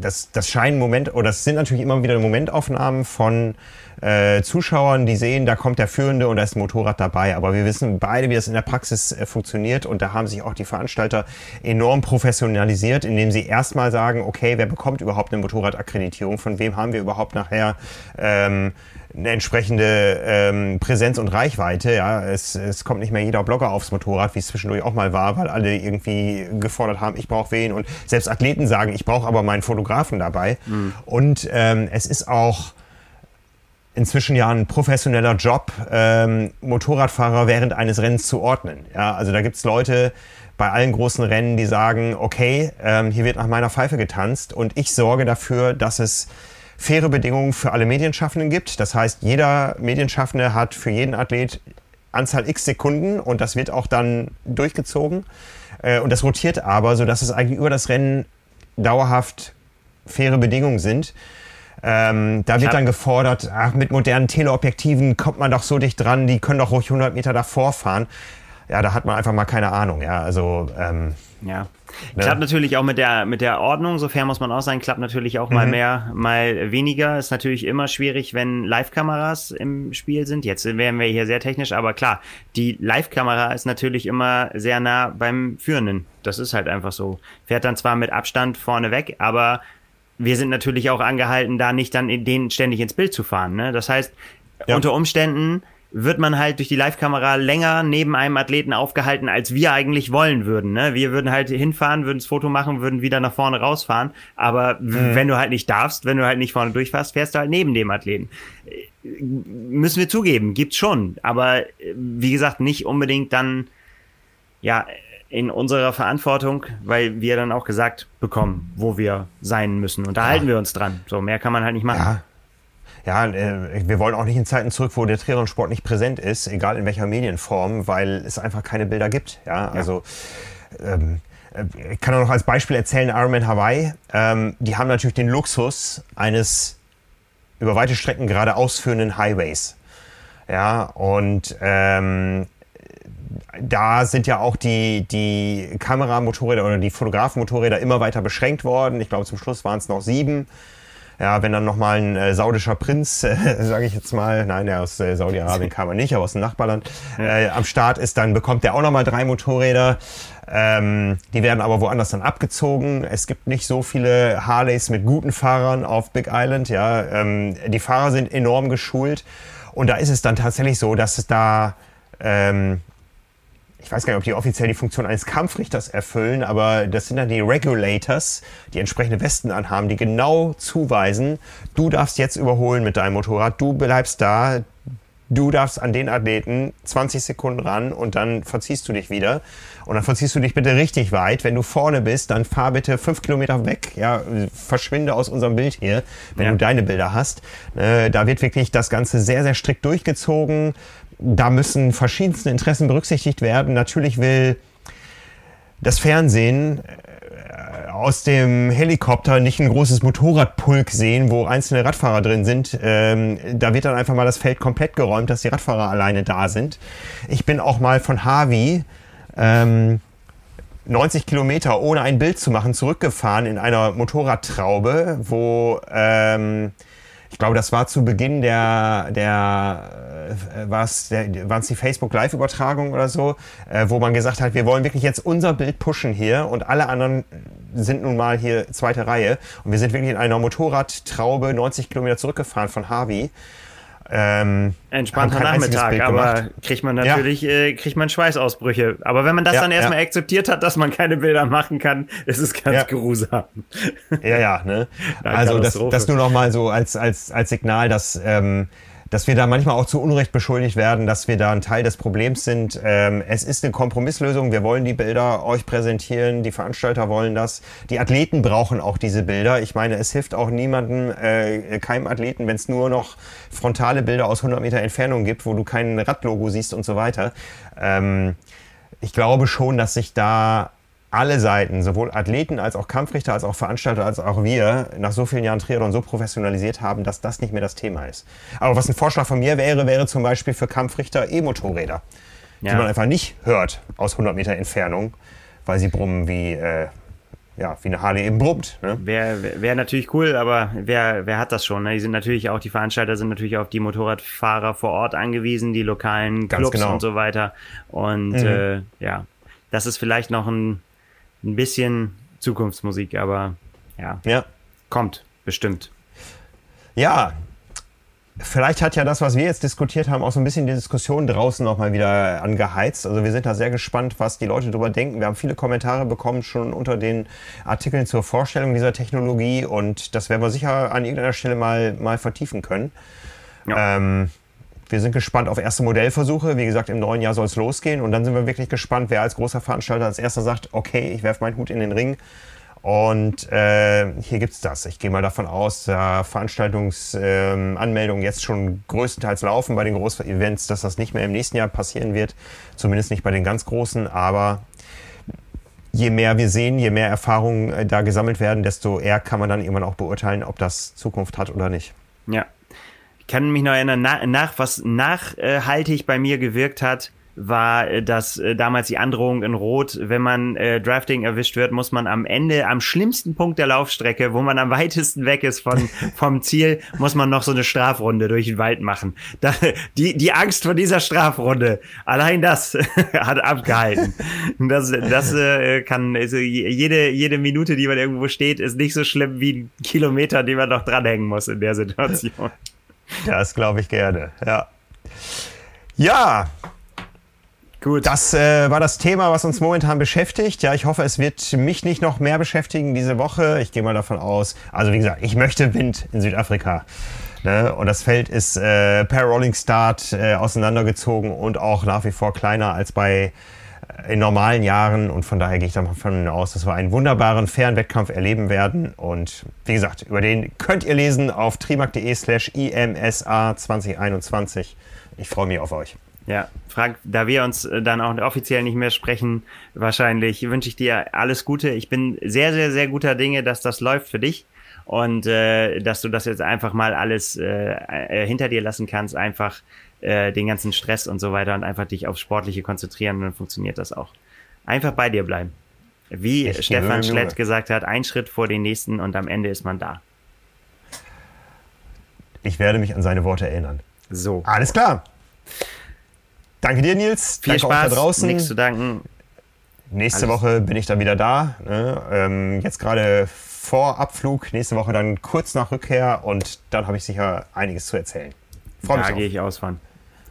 das, das scheinen Moment, oder das sind natürlich immer wieder Momentaufnahmen von äh, Zuschauern, die sehen, da kommt der Führende und da ist ein Motorrad dabei. Aber wir wissen beide, wie das in der Praxis äh, funktioniert und da haben sich auch die Veranstalter enorm professionalisiert, indem sie erstmal sagen, okay, wer bekommt überhaupt eine Motorradakkreditierung, von wem haben wir überhaupt nachher ähm, eine entsprechende ähm, Präsenz und Reichweite. Ja, es, es kommt nicht mehr jeder Blogger aufs Motorrad, wie es zwischendurch auch mal war, weil alle irgendwie gefordert haben, ich brauche wen und selbst Athleten sagen, ich brauche aber meinen Fotografen dabei. Mhm. Und ähm, es ist auch inzwischen ja ein professioneller Job, ähm, Motorradfahrer während eines Rennens zu ordnen. Ja, also da gibt's Leute bei allen großen Rennen, die sagen, okay, ähm, hier wird nach meiner Pfeife getanzt und ich sorge dafür, dass es faire Bedingungen für alle Medienschaffenden gibt. Das heißt, jeder Medienschaffende hat für jeden Athlet Anzahl x Sekunden und das wird auch dann durchgezogen. Äh, und das rotiert aber, sodass es eigentlich über das Rennen dauerhaft faire Bedingungen sind. Ähm, da wird dann gefordert, ach, mit modernen Teleobjektiven kommt man doch so dicht dran, die können doch ruhig 100 Meter davor fahren. Ja, da hat man einfach mal keine Ahnung. Ja, also ähm, ja. Ne? Klappt natürlich auch mit der, mit der Ordnung, sofern muss man auch sein, klappt natürlich auch mhm. mal mehr, mal weniger. Ist natürlich immer schwierig, wenn Live-Kameras im Spiel sind. Jetzt wären wir hier sehr technisch, aber klar, die Live-Kamera ist natürlich immer sehr nah beim Führenden. Das ist halt einfach so. Fährt dann zwar mit Abstand vorne weg, aber wir sind natürlich auch angehalten, da nicht dann in den ständig ins Bild zu fahren. Ne? Das heißt, ja. unter Umständen wird man halt durch die Live-Kamera länger neben einem Athleten aufgehalten, als wir eigentlich wollen würden. Ne? Wir würden halt hinfahren, würden das Foto machen, würden wieder nach vorne rausfahren. Aber mhm. wenn du halt nicht darfst, wenn du halt nicht vorne durchfährst, fährst du halt neben dem Athleten. Müssen wir zugeben, gibt's schon. Aber wie gesagt, nicht unbedingt dann, ja, in unserer Verantwortung, weil wir dann auch gesagt bekommen, wo wir sein müssen. Und da ja. halten wir uns dran. So, mehr kann man halt nicht machen. Ja ja, äh, wir wollen auch nicht in Zeiten zurück, wo der Triathlon-Sport nicht präsent ist, egal in welcher Medienform, weil es einfach keine Bilder gibt. Ja, also ähm, äh, ich kann auch noch als Beispiel erzählen, Ironman Hawaii, ähm, die haben natürlich den Luxus eines über weite Strecken gerade ausführenden Highways. Ja, und ähm, da sind ja auch die, die Kameramotorräder oder die Fotografenmotorräder immer weiter beschränkt worden. Ich glaube, zum Schluss waren es noch sieben. Ja, wenn dann nochmal ein äh, saudischer Prinz, äh, sage ich jetzt mal, nein, der aus äh, Saudi-Arabien kam er nicht, aber aus dem Nachbarland, äh, am Start ist, dann bekommt der auch nochmal drei Motorräder. Ähm, die werden aber woanders dann abgezogen. Es gibt nicht so viele Harleys mit guten Fahrern auf Big Island. Ja, ähm, die Fahrer sind enorm geschult und da ist es dann tatsächlich so, dass es da ähm, ich weiß gar nicht, ob die offiziell die Funktion eines Kampfrichters erfüllen, aber das sind dann die Regulators, die entsprechende Westen anhaben, die genau zuweisen, du darfst jetzt überholen mit deinem Motorrad, du bleibst da, du darfst an den Athleten 20 Sekunden ran und dann verziehst du dich wieder. Und dann verziehst du dich bitte richtig weit. Wenn du vorne bist, dann fahr bitte fünf Kilometer weg. Ja, verschwinde aus unserem Bild hier, wenn ja. du deine Bilder hast. Äh, da wird wirklich das Ganze sehr, sehr strikt durchgezogen da müssen verschiedenste Interessen berücksichtigt werden. Natürlich will das Fernsehen äh, aus dem Helikopter nicht ein großes Motorradpulk sehen, wo einzelne Radfahrer drin sind. Ähm, da wird dann einfach mal das Feld komplett geräumt, dass die Radfahrer alleine da sind. Ich bin auch mal von Harvey ähm, 90 Kilometer ohne ein Bild zu machen zurückgefahren in einer Motorradtraube, wo ähm, ich glaube, das war zu Beginn der, der äh, was, waren es die Facebook Live-Übertragung oder so, äh, wo man gesagt hat, wir wollen wirklich jetzt unser Bild pushen hier und alle anderen sind nun mal hier zweite Reihe. Und wir sind wirklich in einer Motorradtraube 90 Kilometer zurückgefahren von Harvey. Ähm, Entspannter Nachmittag, aber kriegt man natürlich, ja. äh, kriegt man Schweißausbrüche. Aber wenn man das ja, dann erstmal ja. akzeptiert hat, dass man keine Bilder machen kann, ist es ganz ja. grusam. Ja, ja, ne? also das, das nur noch mal so als, als, als Signal, dass ähm, dass wir da manchmal auch zu Unrecht beschuldigt werden, dass wir da ein Teil des Problems sind. Ähm, es ist eine Kompromisslösung. Wir wollen die Bilder euch präsentieren. Die Veranstalter wollen das. Die Athleten brauchen auch diese Bilder. Ich meine, es hilft auch niemandem, äh, keinem Athleten, wenn es nur noch frontale Bilder aus 100 Meter Entfernung gibt, wo du kein Radlogo siehst und so weiter. Ähm, ich glaube schon, dass sich da alle Seiten, sowohl Athleten als auch Kampfrichter, als auch Veranstalter, als auch wir, nach so vielen Jahren Triathlon so professionalisiert haben, dass das nicht mehr das Thema ist. Aber was ein Vorschlag von mir wäre, wäre zum Beispiel für Kampfrichter E-Motorräder, ja. die man einfach nicht hört aus 100 Meter Entfernung, weil sie brummen wie, äh, ja, wie eine Harley eben brummt. Ne? Wäre wär natürlich cool, aber wer, wer hat das schon? Ne? Die sind natürlich auch, die Veranstalter sind natürlich auf die Motorradfahrer vor Ort angewiesen, die lokalen Clubs genau. und so weiter. Und mhm. äh, ja, das ist vielleicht noch ein ein bisschen Zukunftsmusik, aber ja, ja. kommt bestimmt. Ja, Vielleicht hat ja das, was wir jetzt diskutiert haben, auch so ein bisschen die Diskussion draußen nochmal wieder angeheizt. Also wir sind da sehr gespannt, was die Leute darüber denken. Wir haben viele Kommentare bekommen schon unter den Artikeln zur Vorstellung dieser Technologie und das werden wir sicher an irgendeiner Stelle mal, mal vertiefen können. Ja. Ähm, wir sind gespannt auf erste Modellversuche. Wie gesagt, im neuen Jahr soll es losgehen. Und dann sind wir wirklich gespannt, wer als großer Veranstalter als erster sagt, okay, ich werfe meinen Hut in den Ring. Und äh, hier gibt's das. Ich gehe mal davon aus, da Veranstaltungsanmeldungen äh, jetzt schon größtenteils laufen bei den großen Events, dass das nicht mehr im nächsten Jahr passieren wird. Zumindest nicht bei den ganz großen. Aber je mehr wir sehen, je mehr Erfahrungen äh, da gesammelt werden, desto eher kann man dann irgendwann auch beurteilen, ob das Zukunft hat oder nicht. Ja, kann mich noch erinnern, nach, nach was nachhaltig bei mir gewirkt hat, war äh, dass äh, damals die Androhung in Rot, wenn man äh, Drafting erwischt wird, muss man am Ende, am schlimmsten Punkt der Laufstrecke, wo man am weitesten weg ist von, vom Ziel, muss man noch so eine Strafrunde durch den Wald machen. Da, die, die Angst vor dieser Strafrunde, allein das hat abgehalten. Das, das äh, kann, also jede, jede Minute, die man irgendwo steht, ist nicht so schlimm wie ein Kilometer, den man noch dranhängen muss in der Situation. Das glaube ich gerne, ja. Ja, Gut. Das äh, war das Thema, was uns momentan beschäftigt. Ja, ich hoffe, es wird mich nicht noch mehr beschäftigen diese Woche. Ich gehe mal davon aus. Also wie gesagt, ich möchte Wind in Südafrika. Ne? Und das Feld ist äh, per Rolling Start äh, auseinandergezogen und auch nach wie vor kleiner als bei in normalen Jahren. Und von daher gehe ich davon aus, dass wir einen wunderbaren, fairen Wettkampf erleben werden. Und wie gesagt, über den könnt ihr lesen auf trimark.de slash IMSA 2021. Ich freue mich auf euch. Ja, Frank, da wir uns äh, dann auch offiziell nicht mehr sprechen, wahrscheinlich wünsche ich dir alles Gute. Ich bin sehr, sehr, sehr guter Dinge, dass das läuft für dich und äh, dass du das jetzt einfach mal alles äh, äh, hinter dir lassen kannst, einfach äh, den ganzen Stress und so weiter und einfach dich aufs Sportliche konzentrieren und dann funktioniert das auch. Einfach bei dir bleiben. Wie ich Stefan Schlett gesagt hat, ein Schritt vor den nächsten und am Ende ist man da. Ich werde mich an seine Worte erinnern. So. Alles klar. Danke dir, Nils. Viel Danke Spaß. Auch da draußen. Nichts zu danken. Nächste Alles. Woche bin ich dann wieder da. Ne? Ähm, jetzt gerade vor Abflug. Nächste Woche dann kurz nach Rückkehr und dann habe ich sicher einiges zu erzählen. Freue mich. Da gehe ich aus von.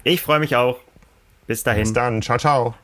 Ich freue mich auch. Bis dahin. Bis dann. Ciao, ciao.